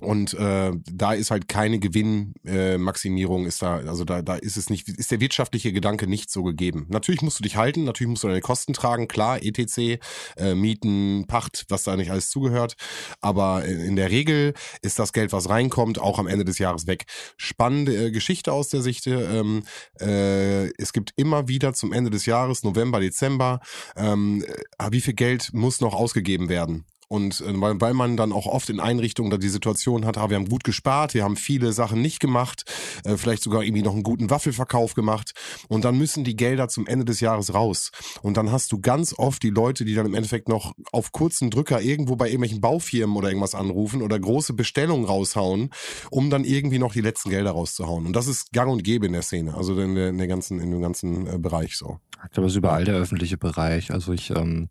und äh, da ist halt keine Gewinnmaximierung, äh, ist da, also da, da ist es nicht, ist der wirtschaftliche Gedanke nicht so gegeben. Natürlich musst du dich halten, natürlich musst du deine Kosten tragen, klar, etc., äh, Mieten, Pacht, was da nicht alles zugehört. Aber in der Regel ist das Geld, was reinkommt, auch am Ende des Jahres weg. Spannende äh, Geschichte aus der Sicht. Ähm, äh, es gibt immer wieder zum Ende des Jahres, November, Dezember, ähm, äh, wie viel Geld muss noch ausgegeben werden? Und äh, weil, weil man dann auch oft in Einrichtungen da die Situation hat, ah, wir haben gut gespart, wir haben viele Sachen nicht gemacht, äh, vielleicht sogar irgendwie noch einen guten Waffelverkauf gemacht und dann müssen die Gelder zum Ende des Jahres raus. Und dann hast du ganz oft die Leute, die dann im Endeffekt noch auf kurzen Drücker irgendwo bei irgendwelchen Baufirmen oder irgendwas anrufen oder große Bestellungen raushauen, um dann irgendwie noch die letzten Gelder rauszuhauen. Und das ist gang und gäbe in der Szene, also in, der, in, der ganzen, in dem ganzen äh, Bereich so. Ich glaube, es ist überall der öffentliche Bereich. Also ich ähm,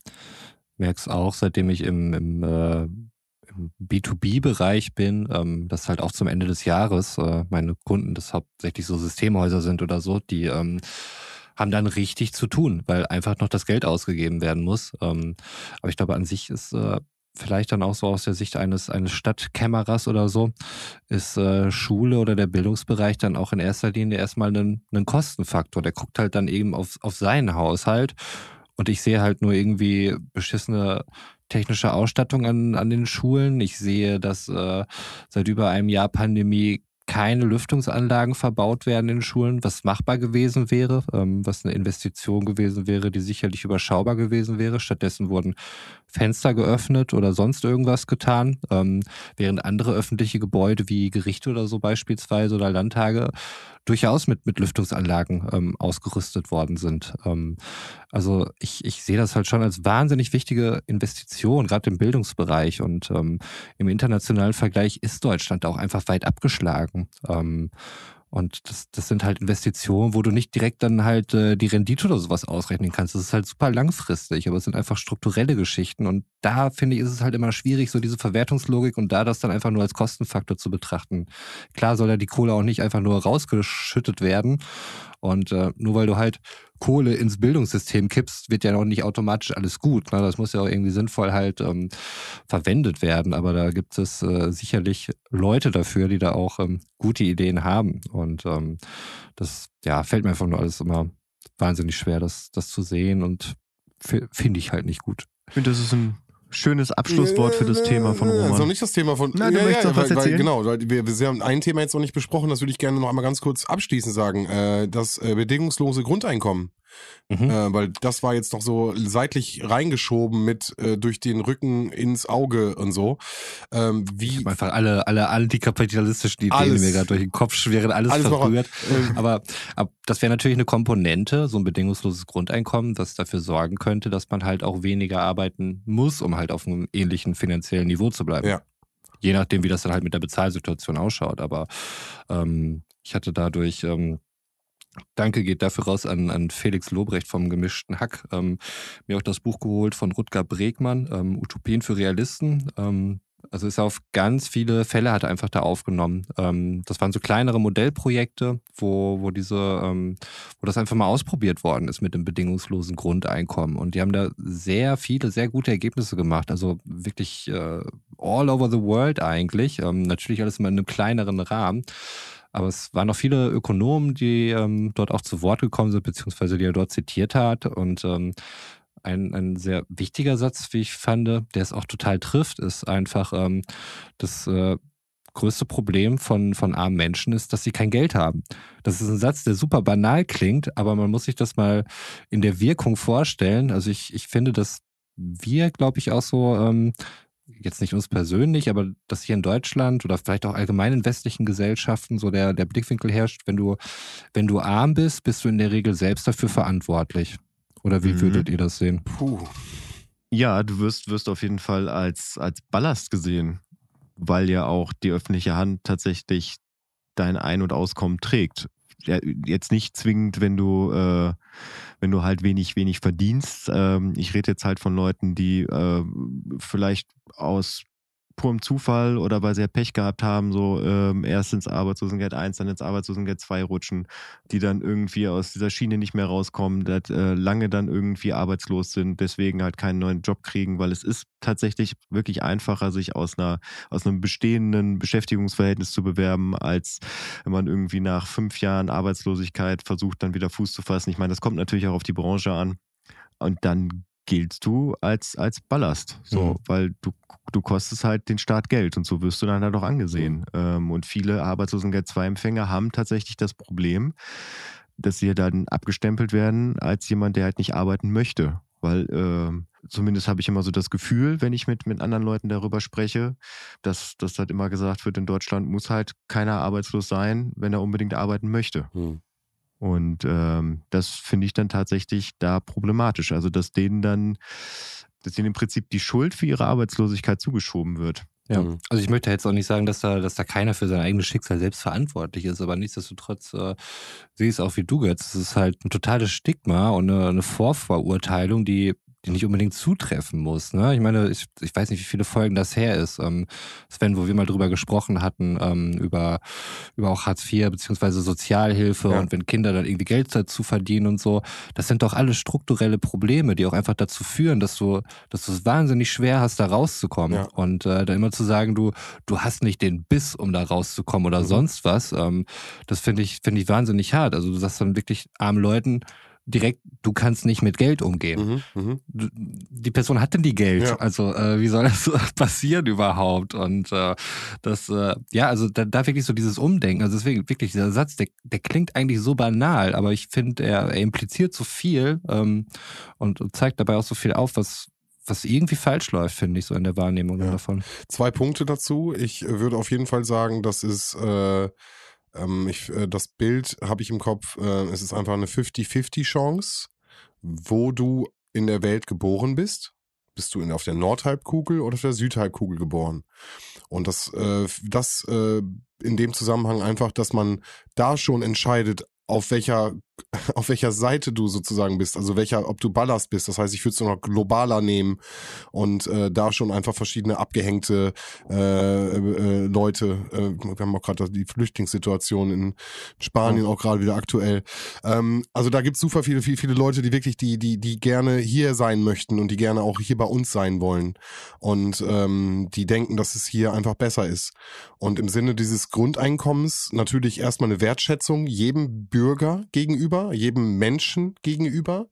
merke es auch, seitdem ich im, im, äh, im B2B-Bereich bin, ähm, dass halt auch zum Ende des Jahres äh, meine Kunden, das hauptsächlich so Systemhäuser sind oder so, die ähm, haben dann richtig zu tun, weil einfach noch das Geld ausgegeben werden muss. Ähm, aber ich glaube, an sich ist äh, vielleicht dann auch so aus der Sicht eines, eines Stadtkämmerers oder so, ist äh, Schule oder der Bildungsbereich dann auch in erster Linie erstmal einen, einen Kostenfaktor. Der guckt halt dann eben auf, auf seinen Haushalt und ich sehe halt nur irgendwie beschissene technische Ausstattung an, an den Schulen. Ich sehe, dass äh, seit über einem Jahr Pandemie keine Lüftungsanlagen verbaut werden in Schulen, was machbar gewesen wäre, ähm, was eine Investition gewesen wäre, die sicherlich überschaubar gewesen wäre. Stattdessen wurden Fenster geöffnet oder sonst irgendwas getan, ähm, während andere öffentliche Gebäude wie Gerichte oder so beispielsweise oder Landtage durchaus mit, mit Lüftungsanlagen ähm, ausgerüstet worden sind. Ähm, also ich, ich sehe das halt schon als wahnsinnig wichtige Investition, gerade im Bildungsbereich. Und ähm, im internationalen Vergleich ist Deutschland auch einfach weit abgeschlagen. Ähm, und das, das sind halt Investitionen, wo du nicht direkt dann halt äh, die Rendite oder sowas ausrechnen kannst. Das ist halt super langfristig, aber es sind einfach strukturelle Geschichten. Und da finde ich, ist es halt immer schwierig, so diese Verwertungslogik und da das dann einfach nur als Kostenfaktor zu betrachten. Klar soll ja die Kohle auch nicht einfach nur rausgeschüttet werden. Und äh, nur weil du halt Kohle ins Bildungssystem kippst, wird ja noch nicht automatisch alles gut. Ne? Das muss ja auch irgendwie sinnvoll halt ähm, verwendet werden. Aber da gibt es äh, sicherlich Leute dafür, die da auch ähm, gute Ideen haben. Und ähm, das ja, fällt mir einfach nur alles immer wahnsinnig schwer, das, das zu sehen und finde ich halt nicht gut. Ich finde, das ist ein schönes Abschlusswort für das Thema von Roman. Also nicht das Thema von. Nein, du möchtest noch was weil, weil, erzählen? Genau, weil wir, wir haben ein Thema jetzt noch nicht besprochen, das würde ich gerne noch einmal ganz kurz abschließend sagen. Äh, das äh, bedingungslose Grundeinkommen. Mhm. Äh, weil das war jetzt noch so seitlich reingeschoben mit äh, durch den Rücken ins Auge und so. Ähm, wie einfach alle, alle antikapitalistischen Ideen, Alles. die mir gerade durch den Kopf schwirren, alles, Alles verrührt. äh, Aber, aber das wäre natürlich eine Komponente, so ein bedingungsloses Grundeinkommen, das dafür sorgen könnte, dass man halt auch weniger arbeiten muss, um halt auf einem ähnlichen finanziellen Niveau zu bleiben. Ja. Je nachdem, wie das dann halt mit der Bezahlsituation ausschaut. Aber ähm, ich hatte dadurch, ähm, Danke geht dafür raus an, an Felix Lobrecht vom gemischten Hack. Ähm, mir auch das Buch geholt von Rutger Bregmann, ähm, Utopien für Realisten. Ähm, also ist auf ganz viele Fälle hat er einfach da aufgenommen. Ähm, das waren so kleinere Modellprojekte, wo, wo diese, ähm, wo das einfach mal ausprobiert worden ist mit dem bedingungslosen Grundeinkommen. Und die haben da sehr viele, sehr gute Ergebnisse gemacht. Also wirklich äh, all over the world eigentlich. Ähm, natürlich alles immer in einem kleineren Rahmen. Aber es waren noch viele Ökonomen, die ähm, dort auch zu Wort gekommen sind, beziehungsweise die er dort zitiert hat. Und ähm, ein, ein sehr wichtiger Satz, wie ich fand, der es auch total trifft, ist einfach ähm, das äh, größte Problem von, von armen Menschen ist, dass sie kein Geld haben. Das ist ein Satz, der super banal klingt, aber man muss sich das mal in der Wirkung vorstellen. Also ich, ich finde, dass wir, glaube ich, auch so, ähm, jetzt nicht uns persönlich, aber dass hier in Deutschland oder vielleicht auch allgemein in westlichen Gesellschaften so der, der Blickwinkel herrscht, wenn du, wenn du arm bist, bist du in der Regel selbst dafür verantwortlich. Oder wie mhm. würdet ihr das sehen? Puh. Ja, du wirst, wirst auf jeden Fall als, als Ballast gesehen weil ja auch die öffentliche Hand tatsächlich dein Ein- und Auskommen trägt. Jetzt nicht zwingend, wenn du, äh, wenn du halt wenig, wenig verdienst. Ähm, ich rede jetzt halt von Leuten, die äh, vielleicht aus purem Zufall oder weil sie ja Pech gehabt haben, so ähm, erst ins Arbeitslosengeld 1, dann ins Arbeitslosengeld 2 rutschen, die dann irgendwie aus dieser Schiene nicht mehr rauskommen, dat, äh, lange dann irgendwie arbeitslos sind, deswegen halt keinen neuen Job kriegen, weil es ist tatsächlich wirklich einfacher, sich aus einer aus einem bestehenden Beschäftigungsverhältnis zu bewerben, als wenn man irgendwie nach fünf Jahren Arbeitslosigkeit versucht, dann wieder Fuß zu fassen. Ich meine, das kommt natürlich auch auf die Branche an. Und dann giltst du als, als Ballast. So, mhm. weil du, du kostest halt den Staat Geld und so wirst du dann halt auch angesehen. Mhm. Ähm, und viele Arbeitslosengeld-2-Empfänger haben tatsächlich das Problem, dass sie dann abgestempelt werden als jemand, der halt nicht arbeiten möchte. Weil äh, zumindest habe ich immer so das Gefühl, wenn ich mit, mit anderen Leuten darüber spreche, dass, dass halt immer gesagt wird, in Deutschland muss halt keiner arbeitslos sein, wenn er unbedingt arbeiten möchte. Mhm. Und ähm, das finde ich dann tatsächlich da problematisch. Also, dass denen dann, dass ihnen im Prinzip die Schuld für ihre Arbeitslosigkeit zugeschoben wird. Ja, mhm. also ich möchte jetzt auch nicht sagen, dass da, dass da keiner für sein eigenes Schicksal selbst verantwortlich ist, aber nichtsdestotrotz äh, sehe ich es auch wie du jetzt. Es ist halt ein totales Stigma und eine, eine Vorverurteilung, die die nicht unbedingt zutreffen muss. Ne? Ich meine, ich, ich weiß nicht, wie viele Folgen das her ist. Ähm, Sven, wo wir mal drüber gesprochen hatten, ähm, über, über auch Hartz IV beziehungsweise Sozialhilfe ja. und wenn Kinder dann irgendwie Geld dazu verdienen und so. Das sind doch alle strukturelle Probleme, die auch einfach dazu führen, dass du, dass du es wahnsinnig schwer hast, da rauszukommen. Ja. Und äh, dann immer zu sagen, du, du hast nicht den Biss, um da rauszukommen oder mhm. sonst was, ähm, das finde ich, finde ich wahnsinnig hart. Also du sagst dann wirklich armen Leuten, direkt, du kannst nicht mit Geld umgehen. Mhm, mh. Die Person hat denn die Geld. Ja. Also äh, wie soll das *laughs* passieren überhaupt? Und äh, das, äh, ja, also da, da wirklich so dieses Umdenken. Also deswegen wirklich, dieser Satz, der, der klingt eigentlich so banal, aber ich finde, er, er impliziert so viel ähm, und, und zeigt dabei auch so viel auf, was, was irgendwie falsch läuft, finde ich, so in der Wahrnehmung ja. davon. Zwei Punkte dazu. Ich würde auf jeden Fall sagen, das ist äh, ähm, ich, äh, das Bild habe ich im Kopf, äh, es ist einfach eine 50-50 Chance, wo du in der Welt geboren bist. Bist du in, auf der Nordhalbkugel oder auf der Südhalbkugel geboren? Und das, äh, das äh, in dem Zusammenhang einfach, dass man da schon entscheidet, auf welcher auf welcher Seite du sozusagen bist, also welcher, ob du Ballast bist. Das heißt, ich würde es noch globaler nehmen und äh, da schon einfach verschiedene abgehängte äh, äh, Leute. Äh, wir haben auch gerade die Flüchtlingssituation in Spanien auch gerade wieder aktuell. Ähm, also da gibt es super viele, viele, viele Leute, die wirklich, die, die, die gerne hier sein möchten und die gerne auch hier bei uns sein wollen und ähm, die denken, dass es hier einfach besser ist. Und im Sinne dieses Grundeinkommens natürlich erstmal eine Wertschätzung jedem Bürger gegenüber gegenüber, jedem Menschen gegenüber.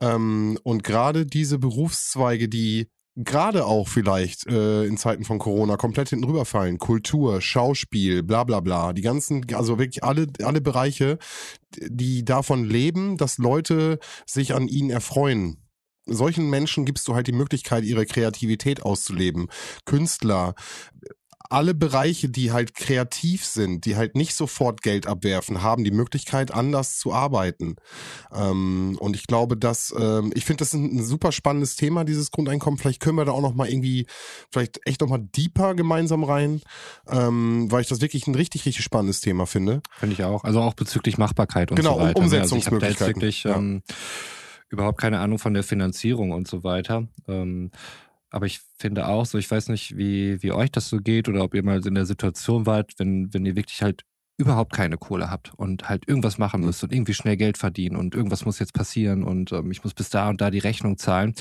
Ähm, und gerade diese Berufszweige, die gerade auch vielleicht äh, in Zeiten von Corona komplett hinten rüberfallen. Kultur, Schauspiel, bla bla bla. Die ganzen, also wirklich alle, alle Bereiche, die davon leben, dass Leute sich an ihnen erfreuen. Solchen Menschen gibst du halt die Möglichkeit, ihre Kreativität auszuleben. Künstler, alle Bereiche, die halt kreativ sind, die halt nicht sofort Geld abwerfen, haben die Möglichkeit, anders zu arbeiten. Ähm, und ich glaube, dass, ähm, ich finde, das ist ein, ein, super spannendes Thema, dieses Grundeinkommen. Vielleicht können wir da auch noch mal irgendwie, vielleicht echt noch mal deeper gemeinsam rein, ähm, weil ich das wirklich ein richtig, richtig spannendes Thema finde. Finde ich auch. Also auch bezüglich Machbarkeit und genau, so weiter. Genau, Umsetzungsmöglichkeiten. Also ich habe da jetzt wirklich, ja. überhaupt keine Ahnung von der Finanzierung und so weiter. Ähm, aber ich finde auch so, ich weiß nicht, wie, wie euch das so geht oder ob ihr mal in der Situation wart, wenn, wenn ihr wirklich halt überhaupt keine Kohle habt und halt irgendwas machen mhm. müsst und irgendwie schnell Geld verdienen und irgendwas muss jetzt passieren und ähm, ich muss bis da und da die Rechnung zahlen.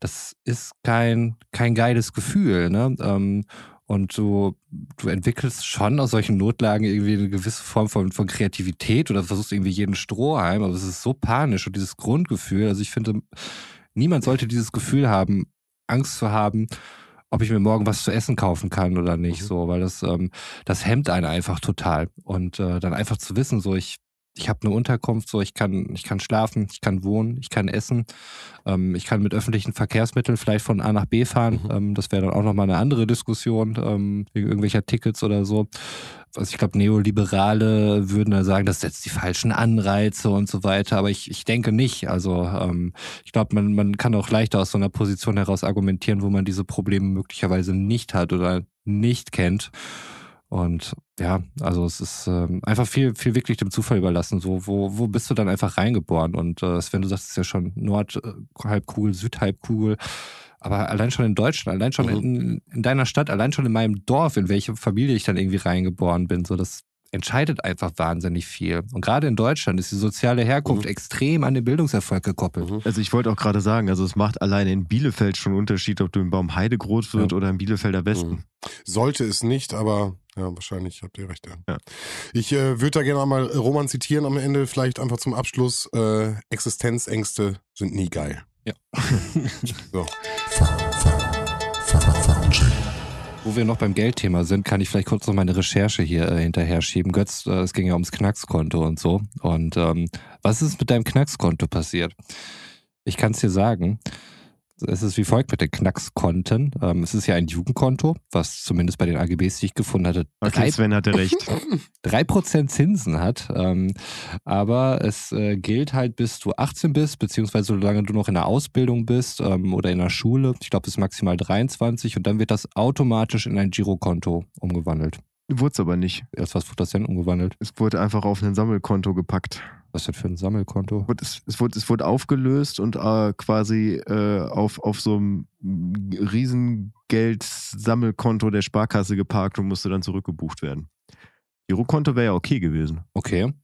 Das ist kein, kein geiles Gefühl, ne? Ähm, und du, du entwickelst schon aus solchen Notlagen irgendwie eine gewisse Form von, von Kreativität oder versuchst irgendwie jeden Strohhalm, aber es ist so panisch und dieses Grundgefühl. Also ich finde, niemand sollte dieses Gefühl haben, Angst zu haben, ob ich mir morgen was zu essen kaufen kann oder nicht, Mhm. so, weil das, ähm, das hemmt einen einfach total. Und äh, dann einfach zu wissen, so ich, ich habe eine Unterkunft, so ich kann, ich kann schlafen, ich kann wohnen, ich kann essen, ähm, ich kann mit öffentlichen Verkehrsmitteln vielleicht von A nach B fahren. Mhm. Ähm, das wäre dann auch nochmal eine andere Diskussion ähm, wegen irgendwelcher Tickets oder so. Also ich glaube, Neoliberale würden da sagen, das setzt die falschen Anreize und so weiter, aber ich, ich denke nicht. Also ähm, ich glaube, man, man kann auch leichter aus so einer Position heraus argumentieren, wo man diese Probleme möglicherweise nicht hat oder nicht kennt. Und ja, also es ist ähm, einfach viel, viel wirklich dem Zufall überlassen. So, wo, wo bist du dann einfach reingeboren? Und äh, Sven, du sagst es ist ja schon Nordhalbkugel, Südhalbkugel. Aber allein schon in Deutschland, allein schon Mhm. in, in deiner Stadt, allein schon in meinem Dorf, in welche Familie ich dann irgendwie reingeboren bin, so das entscheidet einfach wahnsinnig viel. Und gerade in Deutschland ist die soziale Herkunft Mhm. extrem an den Bildungserfolg gekoppelt. Mhm. Also ich wollte auch gerade sagen, also es macht alleine in Bielefeld schon einen Unterschied, ob du im Baumheide groß wird Ja. oder im Bielefelder Westen. Mhm. Sollte es nicht, aber ja, wahrscheinlich habt ihr recht. Ja. Ja. Ich äh, würde da gerne einmal Roman zitieren am Ende, vielleicht einfach zum Abschluss. Äh, Existenzängste sind nie geil. Ja. *laughs* so. Wo wir noch beim Geldthema sind, kann ich vielleicht kurz noch meine Recherche hier äh, hinterher schieben. Götz, äh, es ging ja ums Knackskonto und so. Und ähm, was ist mit deinem Knackskonto passiert? Ich kann es dir sagen. Es ist wie folgt mit den Knackskonten. Ähm, es ist ja ein Jugendkonto, was zumindest bei den AGBs, die ich gefunden hatte, Okay, drei Sven hatte recht. *laughs* 3% Zinsen hat. Ähm, aber es äh, gilt halt, bis du 18 bist, beziehungsweise solange du noch in der Ausbildung bist ähm, oder in der Schule. Ich glaube, bis maximal 23 und dann wird das automatisch in ein Girokonto umgewandelt. Wurde es aber nicht. Erst was wurde das denn umgewandelt? Es wurde einfach auf ein Sammelkonto gepackt. Was denn für ein Sammelkonto? Es, es, wurde, es wurde aufgelöst und äh, quasi äh, auf, auf so einem Riesengeld-Sammelkonto der Sparkasse geparkt und musste dann zurückgebucht werden. Girokonto wäre ja okay gewesen. Okay.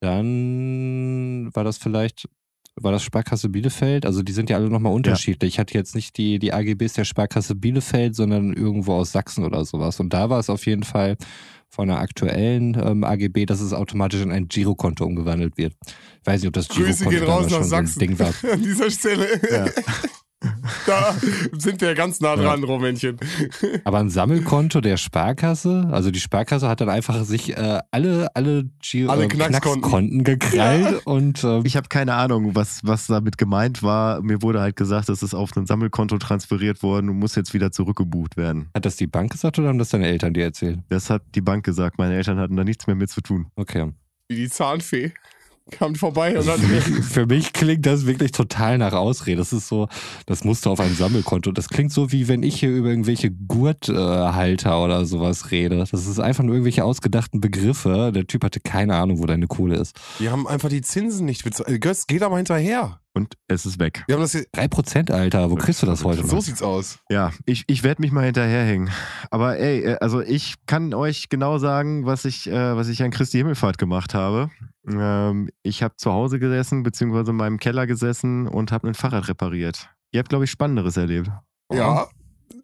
Dann war das vielleicht, war das Sparkasse Bielefeld? Also die sind ja alle nochmal unterschiedlich. Ich hatte jetzt nicht die, die AGBs der Sparkasse Bielefeld, sondern irgendwo aus Sachsen oder sowas. Und da war es auf jeden Fall von einer aktuellen ähm, AGB, dass es automatisch in ein Girokonto umgewandelt wird. Ich weiß nicht, ob das Grüße Girokonto gehen raus nach schon so ein Sachsen. Ding war. *laughs* An dieser Stelle. Ja. *laughs* *laughs* da sind wir ganz nah dran, Romännchen. *laughs* Aber ein Sammelkonto der Sparkasse, also die Sparkasse hat dann einfach sich äh, alle, alle, Giro, Alle äh, Knackskonten. Knackskonten gekrallt und ähm, Ich habe keine Ahnung, was, was damit gemeint war. Mir wurde halt gesagt, es ist auf ein Sammelkonto transferiert worden und muss jetzt wieder zurückgebucht werden. hat das die Bank gesagt oder haben das deine Eltern dir erzählt? Das hat die Bank gesagt. Meine Eltern hatten da nichts mehr mit zu tun. Okay. Wie die Zahnfee. Kam vorbei und hat Für mich, für mich klingt das wirklich total nach Ausrede. Das ist so, das musst du auf ein Sammelkonto. Das klingt so, wie wenn ich hier über irgendwelche Gurthalter oder sowas rede. Das ist einfach nur irgendwelche ausgedachten Begriffe. Der Typ hatte keine Ahnung, wo deine Kohle ist. Die haben einfach die Zinsen nicht bezahlt. Äh, Götz, geh da mal hinterher. Und es ist weg. Wir haben das hier. Drei Prozent, Alter. Wo kriegst du das heute So noch? sieht's aus. Ja, ich, ich werde mich mal hinterherhängen. Aber ey, äh, also ich kann euch genau sagen, was ich, äh, was ich an Christi Himmelfahrt gemacht habe. Ähm, ich habe zu Hause gesessen, beziehungsweise in meinem Keller gesessen und habe ein Fahrrad repariert. Ihr habt, glaube ich, Spannenderes erlebt. Ja,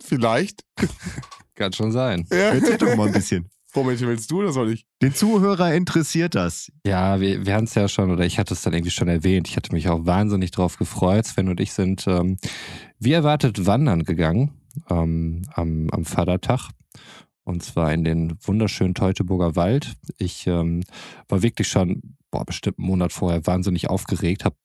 vielleicht. *laughs* Kann schon sein. Ja. Erzähl doch mal ein bisschen. Romännchen, willst du oder soll ich? Den Zuhörer interessiert das. Ja, wir, wir haben es ja schon, oder ich hatte es dann irgendwie schon erwähnt. Ich hatte mich auch wahnsinnig drauf gefreut. Sven und ich sind ähm, wie erwartet wandern gegangen ähm, am, am Vatertag. Und zwar in den wunderschönen Teutoburger Wald. Ich ähm, war wirklich schon, boah, bestimmt einen Monat vorher wahnsinnig aufgeregt. Habe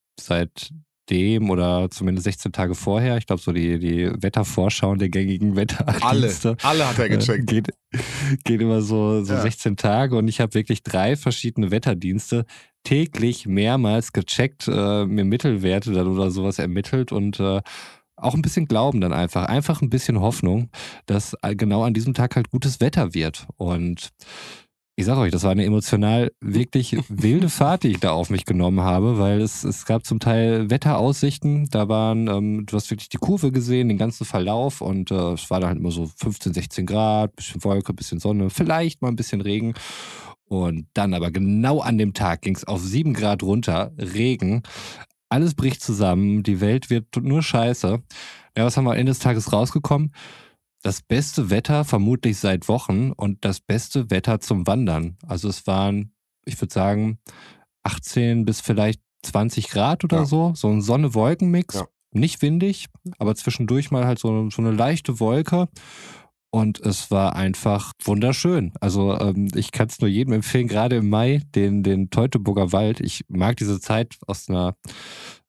seitdem oder zumindest 16 Tage vorher, ich glaube so die, die Wettervorschauen der gängigen Alle. Wetterdienste. Alle hat er Äh, gecheckt. Geht, geht immer so, so Ja. 16 Tage und ich habe wirklich drei verschiedene Wetterdienste täglich mehrmals gecheckt, äh, mir Mittelwerte dann oder sowas ermittelt und äh, auch ein bisschen Glauben dann einfach. Einfach ein bisschen Hoffnung, dass äh, genau an diesem Tag halt gutes Wetter wird. Und ich sag euch, das war eine emotional wirklich wilde Fahrt, die ich da auf mich genommen habe, weil es, es gab zum Teil Wetteraussichten, da waren, ähm, du hast wirklich die Kurve gesehen, den ganzen Verlauf und äh, es war dann halt immer so 15, 16 Grad, bisschen Wolke, bisschen Sonne, vielleicht mal ein bisschen Regen. Und dann aber genau an dem Tag ging es auf 7 Grad runter, Regen, alles bricht zusammen, die Welt wird nur scheiße. Ja, was haben wir am Ende des Tages rausgekommen? Das beste Wetter vermutlich seit Wochen und das beste Wetter zum Wandern. Also es waren, ich würde sagen, 18 bis vielleicht 20 Grad oder Ja. so, so ein Sonne-Wolken-Mix. Ja. nicht windig, aber zwischendurch mal halt so, so eine leichte Wolke. Und es war einfach wunderschön. Also ähm, ich kann es nur jedem empfehlen, gerade im Mai, den, den Teutoburger Wald. Ich mag diese Zeit aus einer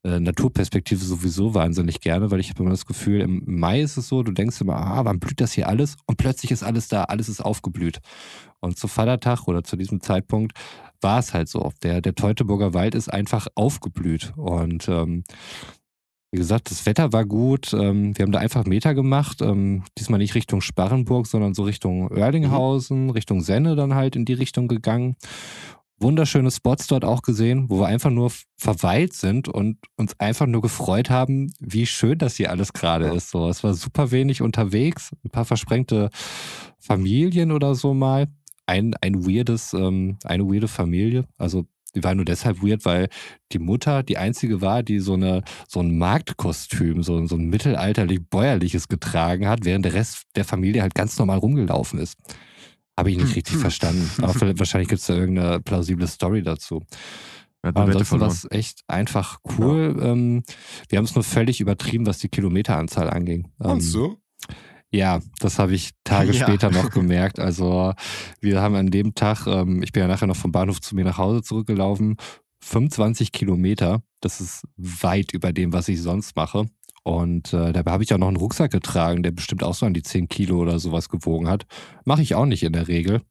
äh, Naturperspektive sowieso wahnsinnig gerne, weil ich habe immer das Gefühl, im Mai ist es so, du denkst immer, ah, wann blüht das hier alles? Und plötzlich ist alles da, alles ist aufgeblüht. Und zu Vatertag oder zu diesem Zeitpunkt war es halt so. Der, der Teutoburger Wald ist einfach aufgeblüht. Und ähm, wie gesagt, das Wetter war gut. Ähm, wir haben da einfach Meter gemacht. Ähm, diesmal nicht Richtung Sparrenburg, sondern so Richtung Oerlinghausen, Richtung Senne dann halt in die Richtung gegangen. Wunderschöne Spots dort auch gesehen, wo wir einfach nur verweilt sind und uns einfach nur gefreut haben, wie schön das hier alles gerade ist. So, es war super wenig unterwegs, ein paar versprengte Familien oder so mal. Ein, ein weirdes, ähm, eine weirde Familie. Also die war nur deshalb weird, weil die Mutter die einzige war, die so, eine, so ein Marktkostüm, so, so ein mittelalterlich-bäuerliches getragen hat, während der Rest der Familie halt ganz normal rumgelaufen ist. Habe ich nicht Hm, richtig hm. verstanden. *laughs* Aber wahrscheinlich gibt es da irgendeine plausible Story dazu. Hat Aber ansonsten war es echt einfach cool. Ähm, wir haben es nur völlig übertrieben, was die Kilometeranzahl anging. Meinst Ähm, du? ja, das habe ich Tage *laughs* Ja. später noch gemerkt. Also wir haben an dem Tag, ähm, ich bin ja nachher noch vom Bahnhof zu mir nach Hause zurückgelaufen, 25 Kilometer. Das ist weit über dem, was ich sonst mache. Und äh, dabei habe ich auch noch einen Rucksack getragen, der bestimmt auch so an die 10 Kilo oder sowas gewogen hat. Mache ich auch nicht in der Regel.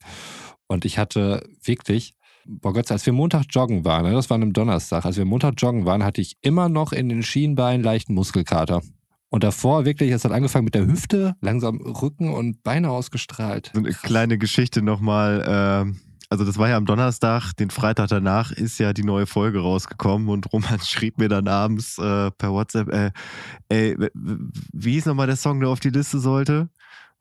Und ich hatte wirklich, boah Gott, als wir Montag joggen waren, ne, das war einem Donnerstag, als wir Montag joggen waren, hatte ich immer noch in den Schienbeinen leichten Muskelkater. Und davor wirklich, es hat angefangen mit der Hüfte, langsam Rücken und Beine ausgestrahlt. So eine kleine Geschichte nochmal. ähm, also das war ja am Donnerstag, den Freitag danach ist ja die neue Folge rausgekommen und Roman *laughs* schrieb mir dann abends äh, per WhatsApp, äh, ey, wie ist nochmal der Song, der auf die Liste sollte?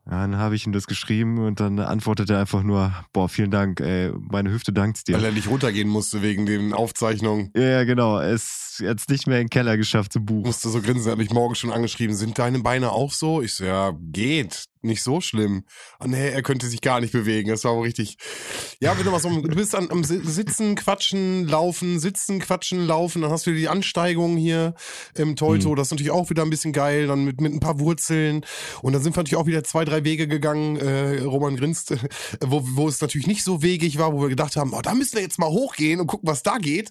Dann habe ich ihm das geschrieben und dann antwortete er einfach nur, boah, vielen Dank, ey, meine Hüfte dankt's dir. Weil er nicht runtergehen musste wegen den Aufzeichnungen. Ja, ja, genau. Es jetzt nicht mehr in den Keller geschafft zu buchen. Musste so grinsen, er hat mich morgen schon angeschrieben. Sind deine Beine auch so? Ich so, ja, geht. Nicht so schlimm. Ah, nee, er könnte sich gar nicht bewegen. Das war wohl richtig. Ja, wenn du mal so, du bist an, am Si- Sitzen, Quatschen, Laufen, Sitzen, Quatschen, Laufen. Dann hast du die Ansteigung hier im Teuto. Mhm. Das ist natürlich auch wieder ein bisschen geil. Dann mit, mit ein paar Wurzeln. Und dann sind wir natürlich auch wieder zwei, drei Wege gegangen. Äh, Roman grinst, wo, wo es natürlich nicht so wegig war, wo wir gedacht haben, oh, da müssen wir jetzt mal hochgehen und gucken, was da geht.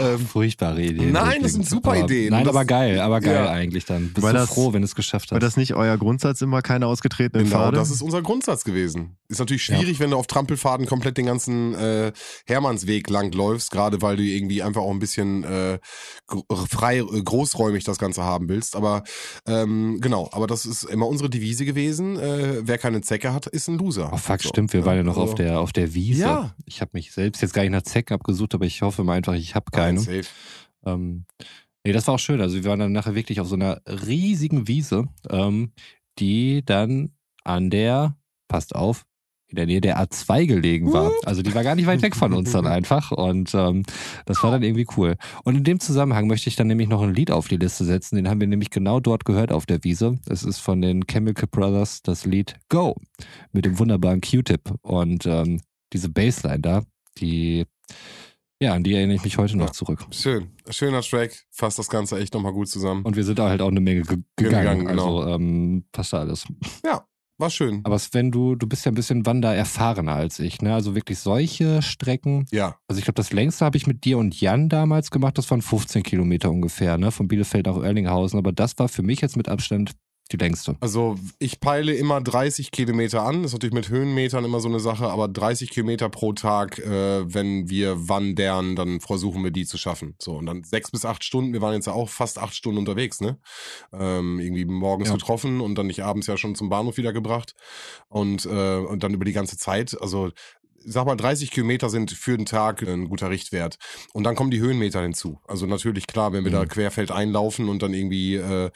Ähm, Furchtbare Ideen. Nein, das sind super aber, Ideen. Nein, Das- aber geil, aber geil Ja. eigentlich dann. Bist Weil du das- froh, wenn du es geschafft War hast. das nicht euer Grundsatz immer keine ausgetretenen Genau, Pfade? das ist unser Grundsatz gewesen. Ist natürlich schwierig, wenn du auf Trampelfaden komplett den ganzen äh, Hermannsweg lang läufst, gerade weil du irgendwie einfach auch ein bisschen äh, frei, äh, großräumig das Ganze haben willst. Aber ähm, genau, aber das ist immer unsere Devise gewesen. Äh, wer keine Zecke hat, ist ein Loser. Oh fuck, So, stimmt, wir ne? waren ja noch Also, auf der auf der Wiese. Ja. Ich habe mich selbst jetzt gar nicht nach Zecken abgesucht, aber ich hoffe mal einfach, ich habe keine. Nein, safe. Ähm, nee, das war auch schön. Also wir waren dann nachher wirklich auf so einer riesigen Wiese, ähm, die dann an der, passt auf, in der Nähe der A2 gelegen war. Also die war gar nicht weit weg von uns dann *laughs* einfach. Und ähm, das war dann irgendwie cool. Und in dem Zusammenhang möchte ich dann nämlich noch ein Lied auf die Liste setzen. Den haben wir nämlich genau dort gehört auf der Wiese. Es ist von den Chemical Brothers das Lied Go mit dem wunderbaren Q-Tip. Und ähm, diese Bassline da, die, ja, an die erinnere ich mich heute noch Ja. zurück. Schön. Schöner Track. Fasst das Ganze echt nochmal gut zusammen. Und wir sind da halt auch eine Menge ge gegangen. Gegangen, genau. Also ähm, passt da alles. War schön. Aber Sven, du, du bist ja ein bisschen wandererfahrener als ich, ne? Also wirklich solche Strecken. Ja. Also ich glaube, das längste habe ich mit dir und Jan damals gemacht. Das waren 15 Kilometer ungefähr, ne? Von Bielefeld nach Oerlinghausen. Aber das war für mich jetzt mit Abstand die längste. Also ich peile immer 30 Kilometer an. Das ist natürlich mit Höhenmetern immer so eine Sache, aber 30 Kilometer pro Tag, äh, wenn wir wandern, dann versuchen wir die zu schaffen. So, und dann sechs bis acht Stunden. Wir waren jetzt ja auch fast acht Stunden unterwegs, ne? Ähm, irgendwie morgens Ja. getroffen und dann nicht abends ja schon zum Bahnhof wieder gebracht. Und, äh, und dann über die ganze Zeit, also sag mal, 30 Kilometer sind für den Tag ein guter Richtwert. Und dann kommen die Höhenmeter hinzu. Also natürlich, klar, wenn wir da Mhm. querfeld einlaufen und dann irgendwie äh,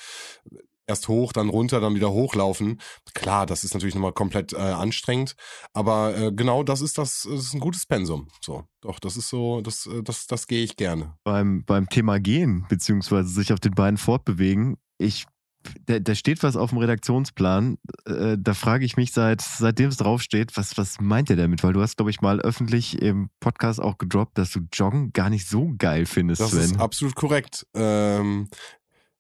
erst hoch, dann runter, dann wieder hochlaufen. Klar, das ist natürlich nochmal komplett äh, anstrengend, aber äh, genau das ist das, das ist ein gutes Pensum. So, doch, das ist so, das, äh, das, das gehe ich gerne. beim, beim Thema Gehen, beziehungsweise sich auf den Beinen fortbewegen, ich, da, da steht was auf dem Redaktionsplan, äh, da frage ich mich seit, seitdem es draufsteht, was, was meint ihr damit? Weil du hast, glaube ich, mal öffentlich im Podcast auch gedroppt, dass du Joggen gar nicht so geil findest, Das Sven. ist absolut korrekt. Ähm,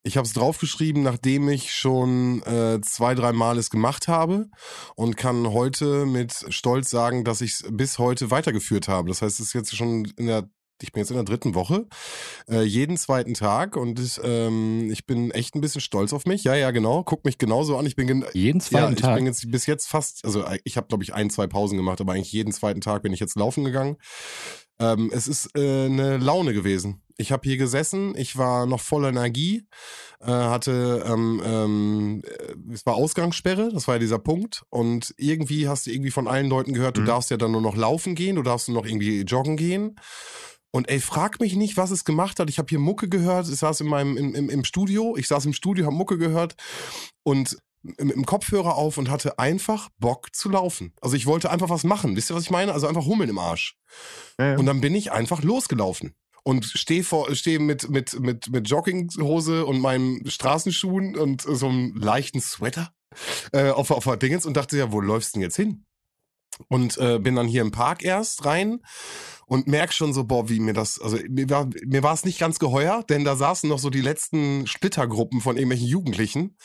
Ich habe es draufgeschrieben, nachdem ich schon äh, zwei, drei Mal es gemacht habe und kann heute mit Stolz sagen, dass ich es bis heute weitergeführt habe. Das heißt, es ist jetzt schon in der ich bin jetzt in der dritten Woche, äh, jeden zweiten Tag und ich, ähm, ich bin echt ein bisschen stolz auf mich. Ja, ja, genau. Guck mich genauso an. Ich bin gen Jeden zweiten ja, ich Tag. bin jetzt bis jetzt fast, also äh, ich habe glaube ich ein, zwei Pausen gemacht, aber eigentlich jeden zweiten Tag bin ich jetzt laufen gegangen. Ähm, es ist äh, eine Laune gewesen. Ich habe hier gesessen, ich war noch voller Energie, äh, hatte, ähm, ähm, äh, es war Ausgangssperre, das war ja dieser Punkt. Und irgendwie hast du irgendwie von allen Leuten gehört, du Mhm. darfst ja dann nur noch laufen gehen, du darfst nur noch irgendwie joggen gehen. Und ey, frag mich nicht, was es gemacht hat. Ich habe hier Mucke gehört. Ich saß in meinem im, im, im Studio. Ich saß im Studio, habe Mucke gehört und im, im Kopfhörer auf und hatte einfach Bock zu laufen. Also ich wollte einfach was machen. Wisst ihr, was ich meine? Also einfach Hummeln im Arsch. Ja, ja. Und dann bin ich einfach losgelaufen. Und stehe vor, stehe mit, mit, mit, mit Jogginghose und meinen Straßenschuhen und so einem leichten Sweater äh, auf, auf der Dingens und dachte, ja, wo läufst du denn jetzt hin? Und äh, bin dann hier im Park erst rein und merk schon so, boah, wie mir das, also mir war, mir war es nicht ganz geheuer, denn da saßen noch so die letzten Splittergruppen von irgendwelchen Jugendlichen.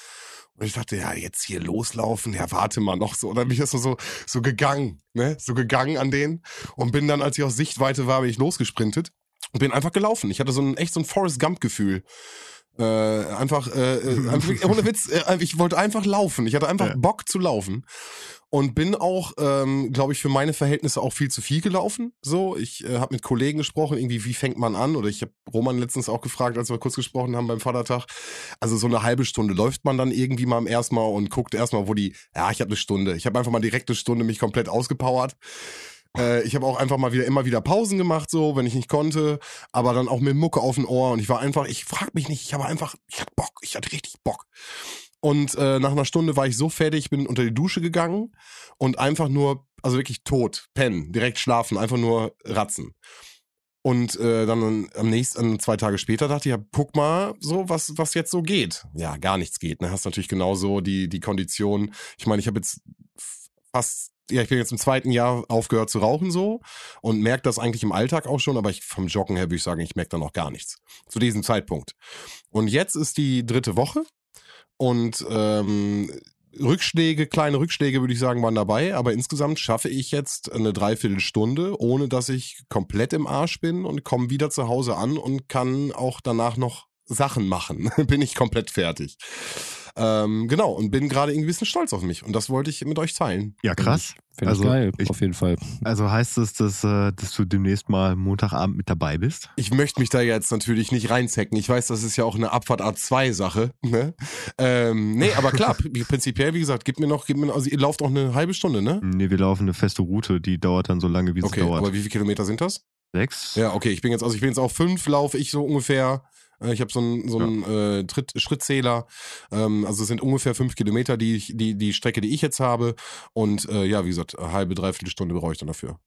Und ich dachte, ja, jetzt hier loslaufen, ja, warte mal noch so. Und dann bin ich erst so, so gegangen, ne, so gegangen an denen und bin dann, als ich aus Sichtweite war, bin ich losgesprintet und bin einfach gelaufen. Ich hatte so ein, echt so ein Forrest Gump-Gefühl. Äh, einfach, äh, äh, einfach, ohne Witz, äh, ich wollte einfach laufen. Ich hatte einfach Ja. Bock zu laufen und bin auch, ähm, glaube ich, für meine Verhältnisse auch viel zu viel gelaufen. So, ich äh, habe mit Kollegen gesprochen, irgendwie, wie fängt man an? Oder ich habe Roman letztens auch gefragt, als wir kurz gesprochen haben beim Vatertag. Also so eine halbe Stunde läuft man dann irgendwie mal im ersten Mal und guckt erstmal, wo die. Ja, ich habe eine Stunde. Ich habe einfach mal direkt eine Stunde mich komplett ausgepowert. Äh, ich habe auch einfach mal wieder immer wieder Pausen gemacht, so, wenn ich nicht konnte, aber dann auch mit Mucke auf dem Ohr und ich war einfach, ich frag mich nicht, ich habe einfach, ich hatte Bock, ich hatte richtig Bock. Und äh, nach einer Stunde war ich so fertig, bin unter die Dusche gegangen und einfach nur, also wirklich tot, pennen, direkt schlafen, einfach nur ratzen. Und äh, dann am nächsten, zwei Tage später dachte ich, ja, guck mal, so was, was jetzt so geht. Ja, gar nichts geht. Ne? Hast natürlich genauso die die Kondition. Ich meine, ich habe jetzt fast, ja, ich bin jetzt im zweiten Jahr aufgehört zu rauchen so und merke das eigentlich im Alltag auch schon, aber ich vom Joggen her würde ich sagen, ich merke da noch gar nichts zu diesem Zeitpunkt. Und jetzt ist die dritte Woche und ähm, Rückschläge, kleine Rückschläge würde ich sagen, waren dabei, aber insgesamt schaffe ich jetzt eine Dreiviertelstunde, ohne dass ich komplett im Arsch bin und komme wieder zu Hause an und kann auch danach noch Sachen machen. *laughs* bin ich komplett fertig. Ähm, genau, und bin gerade irgendwie ein bisschen stolz auf mich und das wollte ich mit euch teilen. ja, krass. Finde Also, ich geil, ich- auf jeden Fall. Also heißt es, dass, äh, dass du demnächst mal Montagabend mit dabei bist? Ich möchte mich da jetzt natürlich nicht reinzecken. Ich weiß, das ist ja auch eine Abfahrt A2-Sache. Ne? Ähm, nee, aber klar, *laughs* prinzipiell, wie gesagt, gib mir noch, gib mir, also ihr lauft noch eine halbe Stunde, ne? Nee, wir laufen eine feste Route, die dauert dann so lange, wie es Okay, dauert. aber wie viele Kilometer sind das? Sechs? Ja, okay, ich bin jetzt, also ich bin jetzt auf fünf, laufe ich so ungefähr. Äh, Ich habe so einen so einen äh, Tritt, Schrittzähler. Ähm, also es sind ungefähr fünf Kilometer, die ich, die, die Strecke, die ich jetzt habe. Und äh, ja, wie gesagt, eine halbe, dreiviertel Stunde brauche ich dann dafür.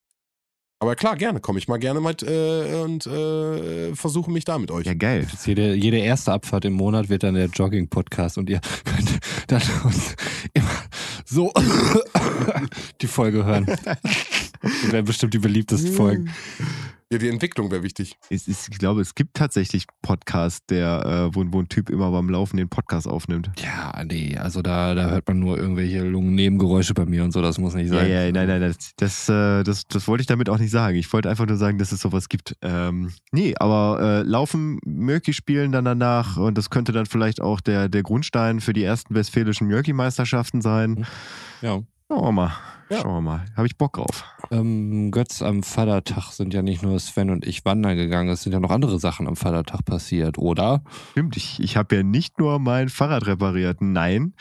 Aber klar, gerne, komme ich mal gerne mit äh, und äh, versuche mich da mit euch. Ja, geil. Jede, jede erste Abfahrt im Monat wird dann der Jogging-Podcast und ihr könnt dann uns immer so *coughs* die Folge hören. Das wären bestimmt die beliebtesten Folgen. *laughs* Ja, die Entwicklung wäre wichtig. Es ist, ich glaube, es gibt tatsächlich Podcasts, der, äh, wo, wo ein Typ immer beim Laufen den Podcast aufnimmt. Ja, nee, also da, da hört man nur irgendwelche Lungennebengeräusche bei mir und so, das muss nicht Ja, sein. ja, nein, nein, das, das, äh, das, das wollte ich damit auch nicht sagen. Ich wollte einfach nur sagen, dass es sowas gibt. Ähm, nee, aber äh, Laufen, Mörki spielen dann danach und das könnte dann vielleicht auch der, der Grundstein für die ersten westfälischen Mörki-Meisterschaften sein. Ja. Schauen wir mal. Ja. Schauen wir mal. Habe ich Bock drauf. Ähm, Götz, am Vatertag sind ja nicht nur Sven und ich wandern gegangen, es sind ja noch andere Sachen am Vatertag passiert, oder? Stimmt, ich, ich habe ja nicht nur mein Fahrrad repariert, nein.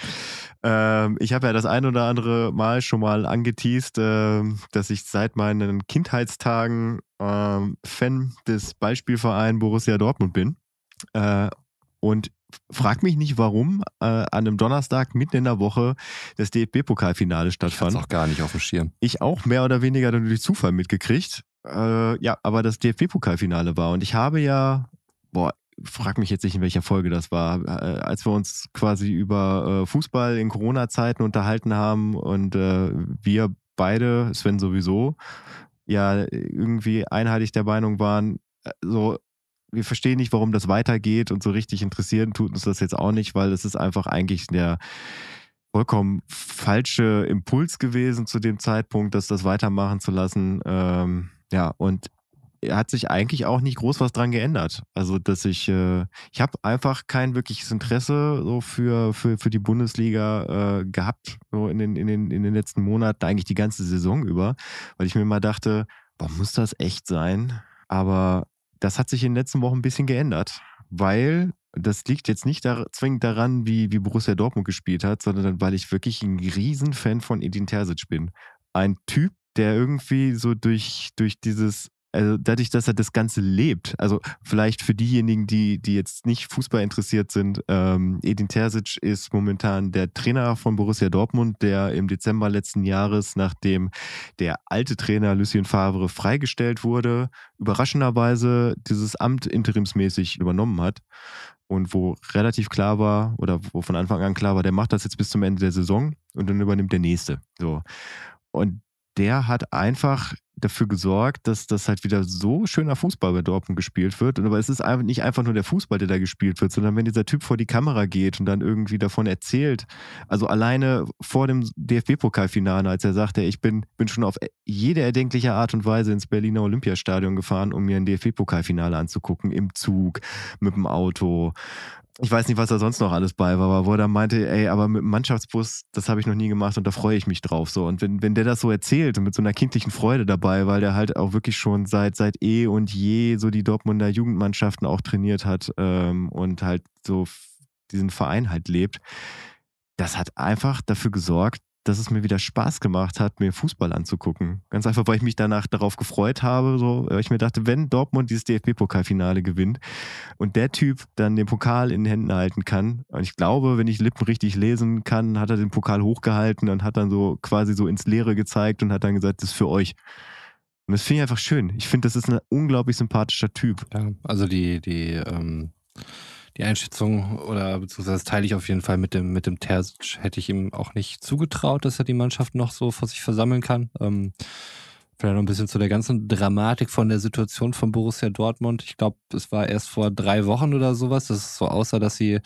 Ähm, ich habe ja das ein oder andere Mal schon mal angeteased, ähm, dass ich seit meinen Kindheitstagen ähm, Fan des Beispielvereins Borussia Dortmund bin. Äh, und frag mich nicht, warum äh, an einem Donnerstag mitten in der Woche das DFB-Pokalfinale Ich stattfand. auch gar nicht auf dem Schirm. Ich auch mehr oder weniger dann durch Zufall mitgekriegt. Äh, ja, aber das DFB-Pokalfinale war. Und ich habe ja, boah, frag mich jetzt nicht, in welcher Folge das war, äh, als wir uns quasi über äh, Fußball in Corona-Zeiten unterhalten haben und äh, wir beide, Sven sowieso, ja irgendwie einheitlich der Meinung waren, äh, so wir verstehen nicht, warum das weitergeht und so richtig interessieren tut uns das jetzt auch nicht, weil es ist einfach eigentlich der vollkommen falsche Impuls gewesen zu dem Zeitpunkt, dass das weitermachen zu lassen. Ähm, ja, und hat sich eigentlich auch nicht groß was dran geändert. Also, dass ich, äh, ich habe einfach kein wirkliches Interesse so für, für, für die Bundesliga äh, gehabt, so in den, in, den, in den letzten Monaten, eigentlich die ganze Saison über, weil ich mir mal dachte, boah, muss das echt sein? Aber das hat sich in den letzten Wochen ein bisschen geändert, weil das liegt jetzt nicht da, zwingend daran, wie, wie Borussia Dortmund gespielt hat, sondern weil ich wirklich ein Riesenfan von Edin Terzic bin. Ein Typ, der irgendwie so durch, durch dieses also dadurch, dass er das Ganze lebt, also vielleicht für diejenigen, die, die jetzt nicht Fußball interessiert sind, ähm, Edin Terzic ist momentan der Trainer von Borussia Dortmund, der im Dezember letzten Jahres, nachdem der alte Trainer Lucien Favre freigestellt wurde, überraschenderweise dieses Amt interimsmäßig übernommen hat und wo relativ klar war oder wo von Anfang an klar war, der macht das jetzt bis zum Ende der Saison und dann übernimmt der nächste. So. Und der hat einfach dafür gesorgt, dass das halt wieder so schöner Fußball bei Dortmund gespielt wird. Und aber es ist einfach nicht einfach nur der Fußball, der da gespielt wird, sondern wenn dieser Typ vor die Kamera geht und dann irgendwie davon erzählt, also alleine vor dem DFB-Pokalfinale, als er sagte, ich bin, bin schon auf jede erdenkliche Art und Weise ins Berliner Olympiastadion gefahren, um mir ein DFB-Pokalfinale anzugucken, im Zug, mit dem Auto, ich weiß nicht, was da sonst noch alles bei war, aber wo er dann meinte, ey, aber mit dem Mannschaftsbus, das habe ich noch nie gemacht und da freue ich mich drauf. So. Und wenn, wenn der das so erzählt und mit so einer kindlichen Freude dabei, weil der halt auch wirklich schon seit, seit eh und je so die Dortmunder Jugendmannschaften auch trainiert hat ähm, und halt so diesen Verein halt lebt, das hat einfach dafür gesorgt, dass es mir wieder Spaß gemacht hat, mir Fußball anzugucken. Ganz einfach, weil ich mich danach darauf gefreut habe, so, weil ich mir dachte, wenn Dortmund dieses DFB-Pokalfinale gewinnt und der Typ dann den Pokal in den Händen halten kann, und ich glaube, wenn ich Lippen richtig lesen kann, hat er den Pokal hochgehalten und hat dann so quasi so ins Leere gezeigt und hat dann gesagt, das ist für euch. Und das finde ich einfach schön. Ich finde, das ist ein unglaublich sympathischer Typ. Ja, also die, die, ähm die Einschätzung oder beziehungsweise teile ich auf jeden Fall mit dem, mit dem Terzic. Hätte ich ihm auch nicht zugetraut, dass er die Mannschaft noch so vor sich versammeln kann. Ähm, Vielleicht noch ein bisschen zu der ganzen Dramatik von der Situation von Borussia Dortmund. Ich glaube, es war erst vor drei Wochen oder sowas, dass es so aussah, dass sie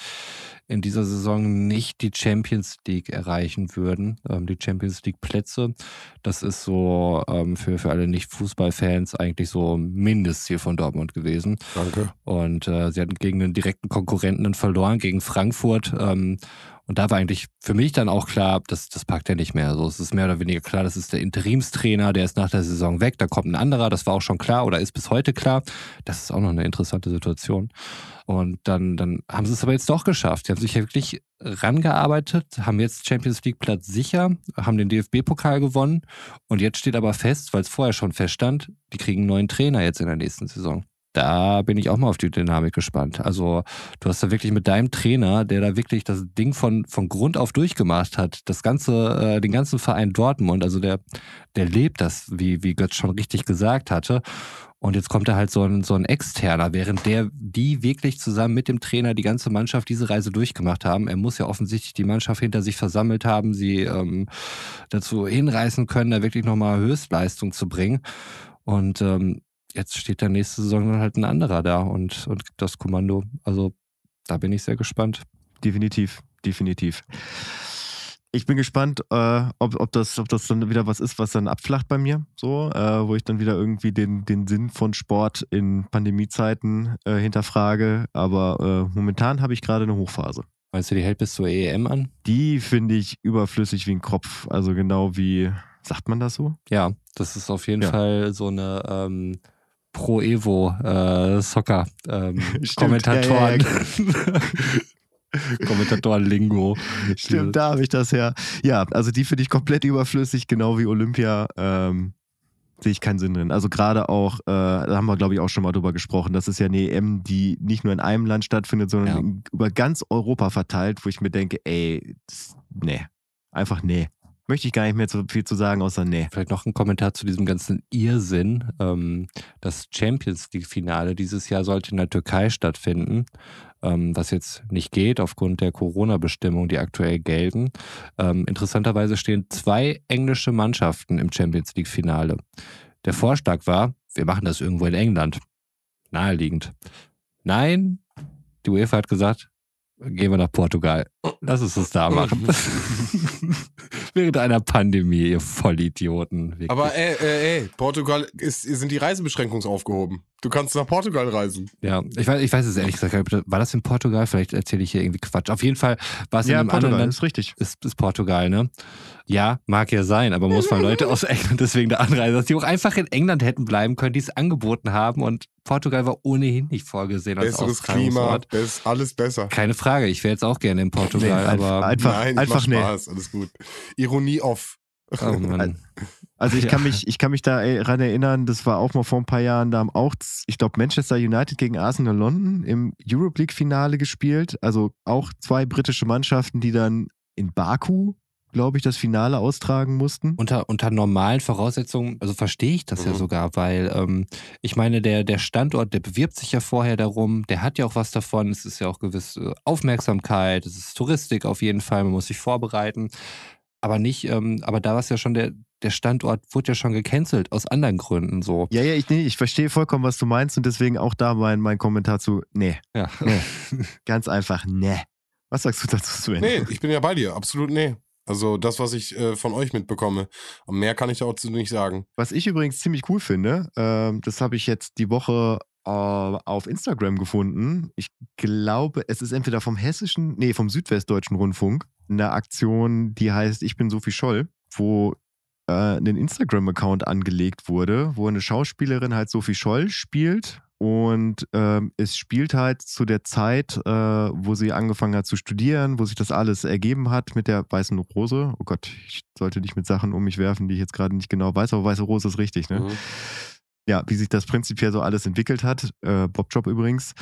in dieser Saison nicht die Champions League erreichen würden, ähm, die Champions League Plätze. Das ist so ähm, für, für alle Nicht-Fußballfans eigentlich so Mindestziel von Dortmund gewesen. Danke. Und äh, sie hatten gegen einen direkten Konkurrenten verloren, gegen Frankfurt. Ähm, und da war eigentlich für mich dann auch klar, das, das packt er nicht mehr. Also es ist mehr oder weniger klar, das ist der Interimstrainer, der ist nach der Saison weg, da kommt ein anderer, das war auch schon klar oder ist bis heute klar. Das ist auch noch eine interessante Situation. Und dann, dann haben sie es aber jetzt doch geschafft. Die haben sich ja wirklich rangearbeitet, haben jetzt Champions League Platz sicher, haben den DFB-Pokal gewonnen. Und jetzt steht aber fest, weil es vorher schon feststand, die kriegen einen neuen Trainer jetzt in der nächsten Saison da bin ich auch mal auf die Dynamik gespannt. Also du hast da wirklich mit deinem Trainer, der da wirklich das Ding von, von Grund auf durchgemacht hat, das ganze, äh, den ganzen Verein Dortmund, also der, der lebt das, wie, wie Götz schon richtig gesagt hatte. Und jetzt kommt da halt so ein, so ein Externer, während der, die wirklich zusammen mit dem Trainer die ganze Mannschaft diese Reise durchgemacht haben. Er muss ja offensichtlich die Mannschaft hinter sich versammelt haben, sie ähm, dazu hinreißen können, da wirklich nochmal Höchstleistung zu bringen. Und ähm, jetzt steht der nächste Saison dann halt ein anderer da und, und gibt das Kommando. Also da bin ich sehr gespannt. Definitiv, definitiv. Ich bin gespannt, äh, ob, ob, das, ob das dann wieder was ist, was dann abflacht bei mir, so, äh, wo ich dann wieder irgendwie den, den Sinn von Sport in Pandemiezeiten äh, hinterfrage. Aber äh, momentan habe ich gerade eine Hochphase. Meinst du, die hält bis zur EM an? Die finde ich überflüssig wie ein Kopf. Also genau wie, sagt man das so? Ja, das ist auf jeden ja. Fall so eine ähm, Pro Evo äh, Soccer ähm, *laughs* Kommentatoren. Ja, ja, *laughs* Kommentatoren Lingo. Stimmt, da habe ich das her. Ja, also die finde ich komplett überflüssig, genau wie Olympia. Ähm, sehe ich keinen Sinn drin. Also gerade auch, äh, da haben wir glaube ich auch schon mal drüber gesprochen, das ist ja eine EM, die nicht nur in einem Land stattfindet, sondern ja. über ganz Europa verteilt, wo ich mir denke, ey, das, nee, einfach nee möchte ich gar nicht mehr so viel zu sagen, außer nee. Vielleicht noch ein Kommentar zu diesem ganzen Irrsinn. Ähm, das Champions League-Finale dieses Jahr sollte in der Türkei stattfinden, ähm, was jetzt nicht geht aufgrund der Corona-Bestimmungen, die aktuell gelten. Ähm, interessanterweise stehen zwei englische Mannschaften im Champions League-Finale. Der Vorschlag war, wir machen das irgendwo in England. Naheliegend. Nein, die UEFA hat gesagt, gehen wir nach Portugal. Lass es uns da machen. *laughs* Während einer Pandemie, ihr Vollidioten. Wirklich. Aber ey, ey, ey, Portugal ist, sind die Reisebeschränkungen aufgehoben. Du kannst nach Portugal reisen. Ja, ich weiß, ich weiß es ehrlich gesagt. War das in Portugal? Vielleicht erzähle ich hier irgendwie Quatsch. Auf jeden Fall war es Ja, in einem Portugal, anderen Land. ist richtig. Ist, ist Portugal, ne? Ja, mag ja sein, aber muss man Leute *laughs* aus England deswegen da anreisen, dass die auch einfach in England hätten bleiben können, die es angeboten haben und Portugal war ohnehin nicht vorgesehen als Besseres Klima, best, alles besser. Keine Frage, ich wäre jetzt auch gerne in Portugal, Nee, aber Einfach, Nein, einfach macht nee. Spaß, alles gut. Ironie off. oh Mann. Also ich kann mich, ich kann mich da daran erinnern, das war auch mal vor ein paar Jahren, da haben auch, ich glaube, Manchester United gegen Arsenal London im Europe League-Finale gespielt. Also auch zwei britische Mannschaften, die dann in Baku, glaube ich, das Finale austragen mussten. Unter, unter normalen Voraussetzungen, also verstehe ich das ja Mhm. sogar, weil ähm, ich meine, der, der Standort, der bewirbt sich ja vorher darum, der hat ja auch was davon, es ist ja auch gewisse Aufmerksamkeit, es ist Touristik auf jeden Fall, man muss sich vorbereiten. Aber nicht, ähm, aber da war es ja schon, der, der Standort wurde ja schon gecancelt, aus anderen Gründen so. Ja, ja, ich, nee, ich verstehe vollkommen, was du meinst und deswegen auch da mein, mein Kommentar zu, nee, Ja. nee. ganz einfach, nee. Was sagst du dazu, Sven? Nee, ich bin ja bei dir, absolut nee. Also das, was ich äh, von euch mitbekomme. Und mehr kann ich dazu nicht sagen. Was ich übrigens ziemlich cool finde, ähm, das habe ich jetzt die Woche äh, auf Instagram gefunden. Ich glaube, es ist entweder vom hessischen, nee, vom südwestdeutschen Rundfunk, eine Aktion, die heißt Ich bin Sophie Scholl, wo äh, ein Instagram-Account angelegt wurde, wo eine Schauspielerin halt Sophie Scholl spielt. Und ähm, es spielt halt zu der Zeit, äh, wo sie angefangen hat zu studieren, wo sich das alles ergeben hat mit der weißen Rose. Oh Gott, ich sollte nicht mit Sachen um mich werfen, die ich jetzt gerade nicht genau weiß, aber weiße Rose ist richtig, ne? Mhm. ja, wie sich das prinzipiell so alles entwickelt hat. Äh, Bob Job übrigens.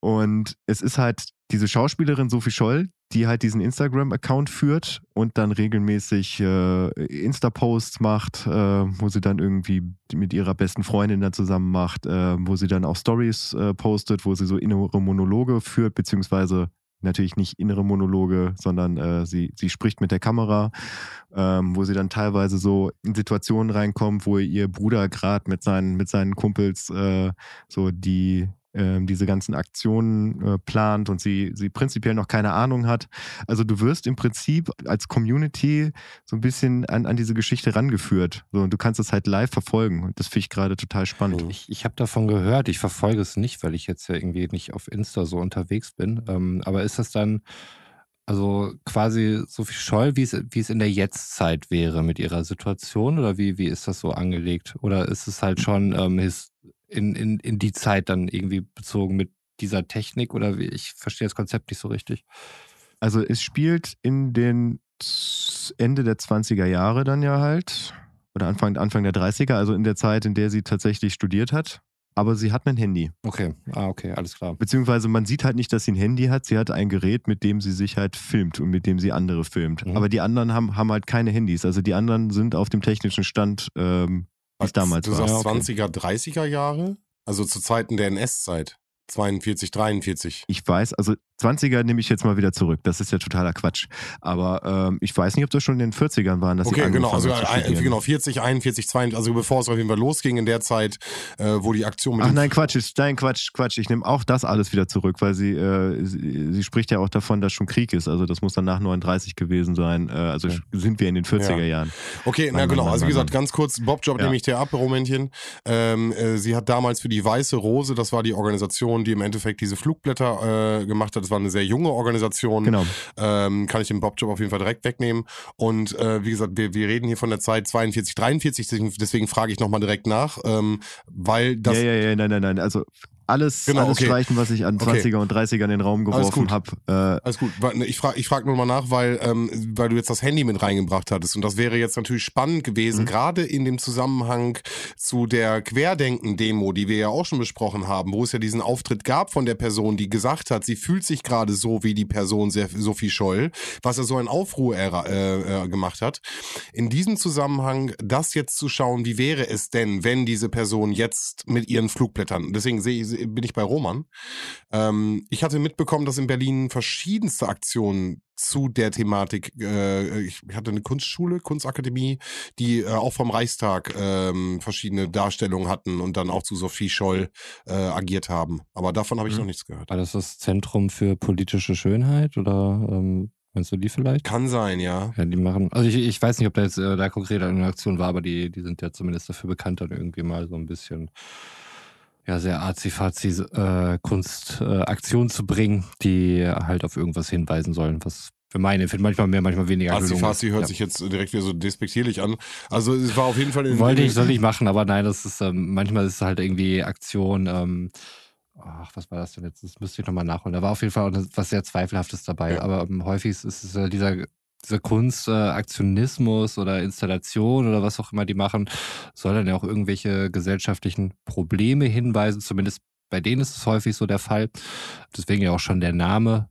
Und es ist halt diese Schauspielerin Sophie Scholl, die halt diesen Instagram-Account führt und dann regelmäßig äh, Insta-Posts macht, äh, wo sie dann irgendwie mit ihrer besten Freundin dann zusammen macht, äh, wo sie dann auch Stories äh, postet, wo sie so innere Monologe führt, beziehungsweise natürlich nicht innere Monologe, sondern äh, sie, sie spricht mit der Kamera, ähm, wo sie dann teilweise so in Situationen reinkommt, wo ihr Bruder gerade mit seinen, mit seinen Kumpels äh, so die ähm, diese ganzen Aktionen äh, plant und sie, sie prinzipiell noch keine Ahnung hat. Also du wirst im Prinzip als Community so ein bisschen an, an diese Geschichte rangeführt. So, und du kannst es halt live verfolgen. Das finde ich gerade total spannend. Ich, ich habe davon gehört, ich verfolge es nicht, weil ich jetzt ja irgendwie nicht auf Insta so unterwegs bin. Ähm, aber ist das dann also quasi so viel Scholl, wie es, wie es in der Jetztzeit wäre mit ihrer Situation? Oder wie, wie ist das so angelegt? Oder ist es halt schon ähm, his- in, in, in die Zeit dann irgendwie bezogen mit dieser Technik? Oder wie? Ich verstehe das Konzept nicht so richtig. Also es spielt in den Ende der 20er Jahre dann ja halt. Oder Anfang, Anfang der 30er, also in der Zeit, in der sie tatsächlich studiert hat. Aber sie hat ein Handy. Okay, ah, okay, alles klar. Beziehungsweise man sieht halt nicht, dass sie ein Handy hat. Sie hat ein Gerät, mit dem sie sich halt filmt und mit dem sie andere filmt. Mhm. Aber die anderen haben, haben halt keine Handys. Also die anderen sind auf dem technischen Stand, ähm, es damals Du war. sagst Ja, okay. 20er, 30er Jahre? Also zu Zeiten der NS-Zeit. 42, 43. Ich weiß, also 20er nehme ich jetzt mal wieder zurück. Das ist ja totaler Quatsch. Aber ähm, ich weiß nicht, ob das schon in den 40ern waren, dass Okay, genau, also ein, genau, 40, 41, 42, also bevor es auf jeden Fall losging in der Zeit, äh, wo die Aktion mit Ach nein, Quatsch, ist- nein, Quatsch, Quatsch. Ich nehme auch das alles wieder zurück, weil sie, äh, sie, sie spricht ja auch davon, dass schon Krieg ist. Also das muss dann nach 39 gewesen sein. Äh, also Ja. sind wir in den 40er Jahren. Okay, na genau. Also wie gesagt, ganz kurz, Bobjob Ja. nehme ich dir ab, Momentchen. Ähm, äh, sie hat damals für die Weiße Rose, das war die Organisation, die im Endeffekt diese Flugblätter äh, gemacht hat. Das war eine sehr junge Organisation. Genau. Ähm, kann ich den Bobjob auf jeden Fall direkt wegnehmen. Und äh, wie gesagt, wir, wir reden hier von der Zeit 42, 43, deswegen, deswegen frage ich nochmal direkt nach, ähm, weil das ja, ja, ja, nein, nein, nein. Also alles, Genau, alles okay. streichen, was ich an Okay. 20er und 30er in den Raum geworfen habe. Äh, Alles gut. Ne, Ich frage ich frag nur mal nach, weil, ähm, weil du jetzt das Handy mit reingebracht hattest. Und das wäre jetzt natürlich spannend gewesen, Mhm. gerade in dem Zusammenhang zu der Querdenken-Demo, die wir ja auch schon besprochen haben, wo es ja diesen Auftritt gab von der Person, die gesagt hat, sie fühlt sich gerade so wie die Person sehr, Sophie Scholl, was ja so ein Aufruhr äh, äh, gemacht hat. In diesem Zusammenhang, das jetzt zu schauen, wie wäre es denn, wenn diese Person jetzt mit ihren Flugblättern, deswegen sehe ich, bin ich bei Roman. Ähm, ich hatte mitbekommen, dass in Berlin verschiedenste Aktionen zu der Thematik, äh, ich hatte eine Kunstschule, Kunstakademie, die äh, auch vom Reichstag ähm, verschiedene Darstellungen hatten und dann auch zu Sophie Scholl äh, agiert haben. Aber davon habe ich Mhm. noch nichts gehört. War das das Zentrum für politische Schönheit oder ähm, meinst du die vielleicht? Kann sein, ja. Ja, die machen, also ich, ich weiß nicht, ob da jetzt äh, da konkret eine Aktion war, aber die, die sind ja zumindest dafür bekannt, dann irgendwie mal so ein bisschen ja, sehr arzi-fazi äh, Kunstaktion äh, zu bringen, die halt auf irgendwas hinweisen sollen, was für meine Empfinden manchmal mehr, manchmal weniger ist. hört Ja. sich jetzt direkt wieder so despektierlich an. Also es war auf jeden Fall in Wollte ich, soll ich machen, aber nein, das ist, ähm, manchmal ist es halt irgendwie Aktion, ähm, ach, was war das denn jetzt? Das müsste ich nochmal nachholen. Da war auf jeden Fall auch was sehr Zweifelhaftes dabei, Ja. aber ähm, häufig ist es äh, dieser, dieser Kunst, äh, oder Installation oder was auch immer die machen, soll dann ja auch irgendwelche gesellschaftlichen Probleme hinweisen, zumindest bei denen ist es häufig so der Fall. Deswegen ja auch schon der Name.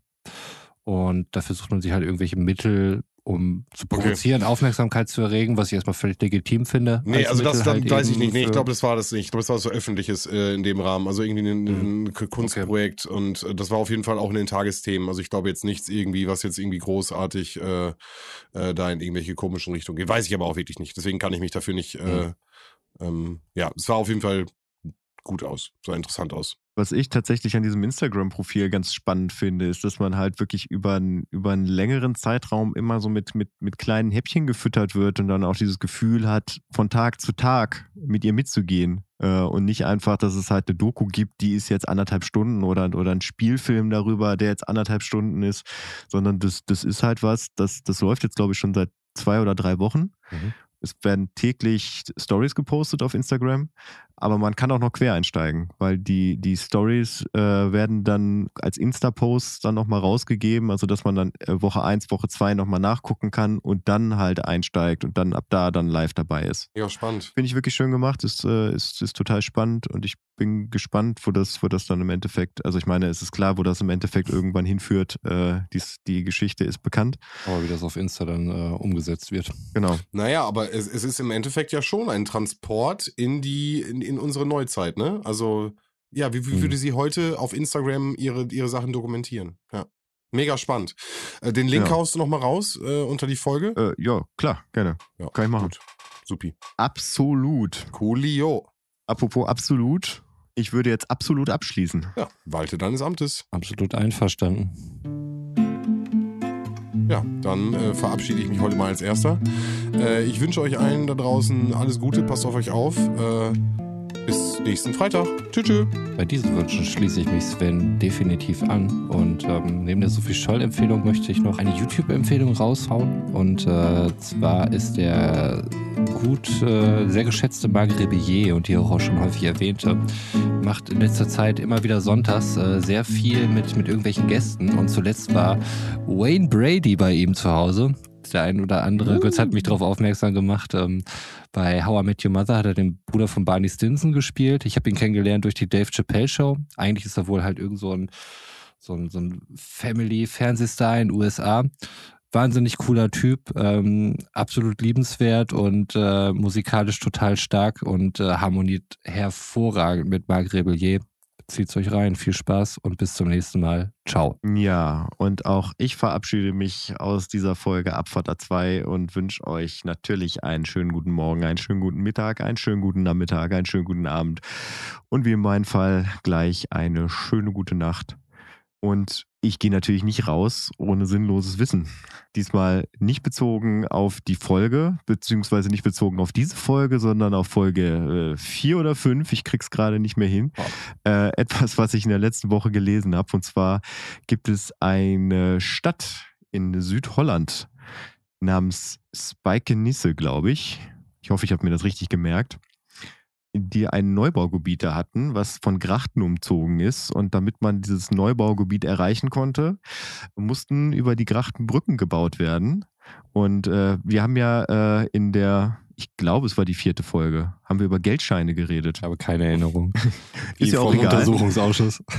Und da versucht man sich halt irgendwelche Mittel, um zu Okay. provozieren, Aufmerksamkeit zu erregen, was ich erstmal völlig legitim finde. Nee, als also das, Mittel dann halt weiß ich nicht. Nee, ich glaube, das war das nicht. Ich glaube, das war so öffentliches äh, in dem Rahmen. Also irgendwie ein, Mhm. ein Kunstprojekt und äh, das war auf jeden Fall auch in den Tagesthemen. Also ich glaube jetzt nichts irgendwie, was jetzt irgendwie großartig äh, äh, da in irgendwelche komischen Richtungen geht. Weiß ich aber auch wirklich nicht. Deswegen kann ich mich dafür nicht. Äh, ähm, ja, es war auf jeden Fall gut aus. Sah interessant aus. Was ich tatsächlich an diesem Instagram-Profil ganz spannend finde, ist, dass man halt wirklich über, einen- über einen längeren Zeitraum immer so mit, mit, mit kleinen Häppchen gefüttert wird und dann auch dieses Gefühl hat, von Tag zu Tag mit ihr mitzugehen. Äh, und nicht einfach, dass es halt eine Doku gibt, die ist jetzt anderthalb Stunden oder, oder ein Spielfilm darüber, der jetzt anderthalb Stunden ist, sondern das, das ist halt was, das, das läuft jetzt, glaube ich, schon seit zwei oder drei Wochen. Mhm. Es werden täglich Stories gepostet auf Instagram, aber man kann auch noch quer einsteigen, weil die, die Stories äh, werden dann als Insta-Posts dann nochmal rausgegeben, also dass man dann äh, Woche 1, Woche 2 nochmal nachgucken kann und dann halt einsteigt und dann ab da dann live dabei ist. Ja, spannend. Finde ich wirklich schön gemacht, ist, äh, ist, ist total spannend und ich bin gespannt, wo das, wo das dann im Endeffekt, also ich meine, es ist klar, wo das im Endeffekt irgendwann hinführt. Äh, dies, die Geschichte ist bekannt. Aber wie das auf Insta dann äh, umgesetzt wird. Genau. Naja, aber es, es ist im Endeffekt ja schon ein Transport in die, in, in unsere Neuzeit, ne? Also, ja, wie, wie Mhm. würde sie heute auf Instagram ihre, ihre Sachen dokumentieren? Ja. Mega spannend. Äh, den Link Ja. haust du nochmal raus äh, unter die Folge. Äh, ja, klar, gerne. Ja, Kann ich machen. Gut. Supi. Absolut. Coolio. Apropos absolut, ich würde jetzt absolut abschließen. Ja, walte deines Amtes. Absolut einverstanden. Ja, dann äh, verabschiede ich mich heute mal als Erster. Äh, ich wünsche euch allen da draußen alles Gute, passt auf euch auf. Äh, bis nächsten Freitag. Tschüss. tschüss. Bei diesen Wünschen schließe ich mich Sven definitiv an. Und ähm, neben der Sophie Scholl-Empfehlung möchte ich noch eine YouTube-Empfehlung raushauen. Und äh, zwar ist der gut, äh, sehr geschätzte Marc Rebillet und die auch schon häufig erwähnte, macht in letzter Zeit immer wieder sonntags äh, sehr viel mit, mit irgendwelchen Gästen. Und zuletzt war Wayne Brady bei ihm zu Hause. Der ein oder andere, Götz hat mich darauf aufmerksam gemacht. Ähm, bei How I Met Your Mother hat er den Bruder von Barney Stinson gespielt. Ich habe ihn kennengelernt durch die Dave Chappelle Show. Eigentlich ist er wohl halt irgend so ein, so ein, so ein Family-Fernsehstar in den USA. Wahnsinnig cooler Typ, ähm, absolut liebenswert und äh, musikalisch total stark und äh, harmoniert hervorragend mit Marc Rebellier. Zieht's euch rein, viel Spaß und bis zum nächsten Mal. Ciao. Ja, und auch ich verabschiede mich aus dieser Folge Abfahrt 2 und wünsche euch natürlich einen schönen guten Morgen, einen schönen guten Mittag, einen schönen guten Nachmittag, einen schönen guten Abend und wie in meinem Fall gleich eine schöne gute Nacht. Und ich gehe natürlich nicht raus ohne sinnloses Wissen. Diesmal nicht bezogen auf die Folge, beziehungsweise nicht bezogen auf diese Folge, sondern auf Folge 4 oder 5. Ich krieg's gerade nicht mehr hin. Äh, etwas, was ich in der letzten Woche gelesen habe. Und zwar gibt es eine Stadt in Südholland namens Spijkenisse, glaube ich. Ich hoffe, ich habe mir das richtig gemerkt die ein Neubaugebiet da hatten, was von Grachten umzogen ist. Und damit man dieses Neubaugebiet erreichen konnte, mussten über die Grachten Brücken gebaut werden. Und äh, wir haben ja äh, in der, ich glaube, es war die vierte Folge, haben wir über Geldscheine geredet. Ich habe keine Erinnerung. *laughs* Ist ja auch vom egal. Untersuchungsausschuss. *laughs*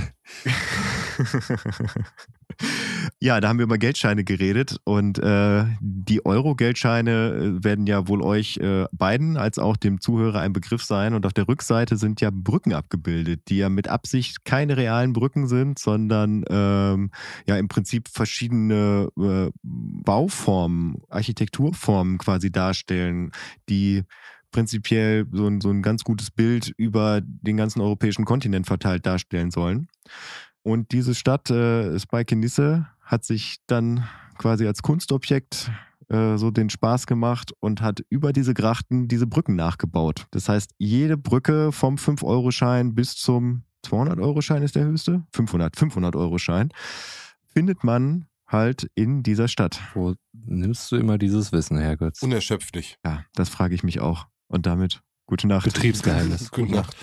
*laughs* Ja, da haben wir über Geldscheine geredet und äh, die Euro-Geldscheine äh, werden ja wohl euch äh, beiden als auch dem Zuhörer ein Begriff sein. Und auf der Rückseite sind ja Brücken abgebildet, die ja mit Absicht keine realen Brücken sind, sondern ähm, ja im Prinzip verschiedene äh, Bauformen, Architekturformen quasi darstellen, die prinzipiell so ein, so ein ganz gutes Bild über den ganzen europäischen Kontinent verteilt darstellen sollen. Und diese Stadt, äh, Spaikenisse, hat sich dann quasi als Kunstobjekt äh, so den Spaß gemacht und hat über diese Grachten diese Brücken nachgebaut. Das heißt, jede Brücke vom 5-Euro-Schein bis zum 200-Euro-Schein ist der höchste, 500, 500-Euro-Schein, findet man halt in dieser Stadt. Wo nimmst du immer dieses Wissen her, Götz? Unerschöpflich. Ja, das frage ich mich auch. Und damit gute Nacht. Betriebsgeheimnis. Gute Nacht.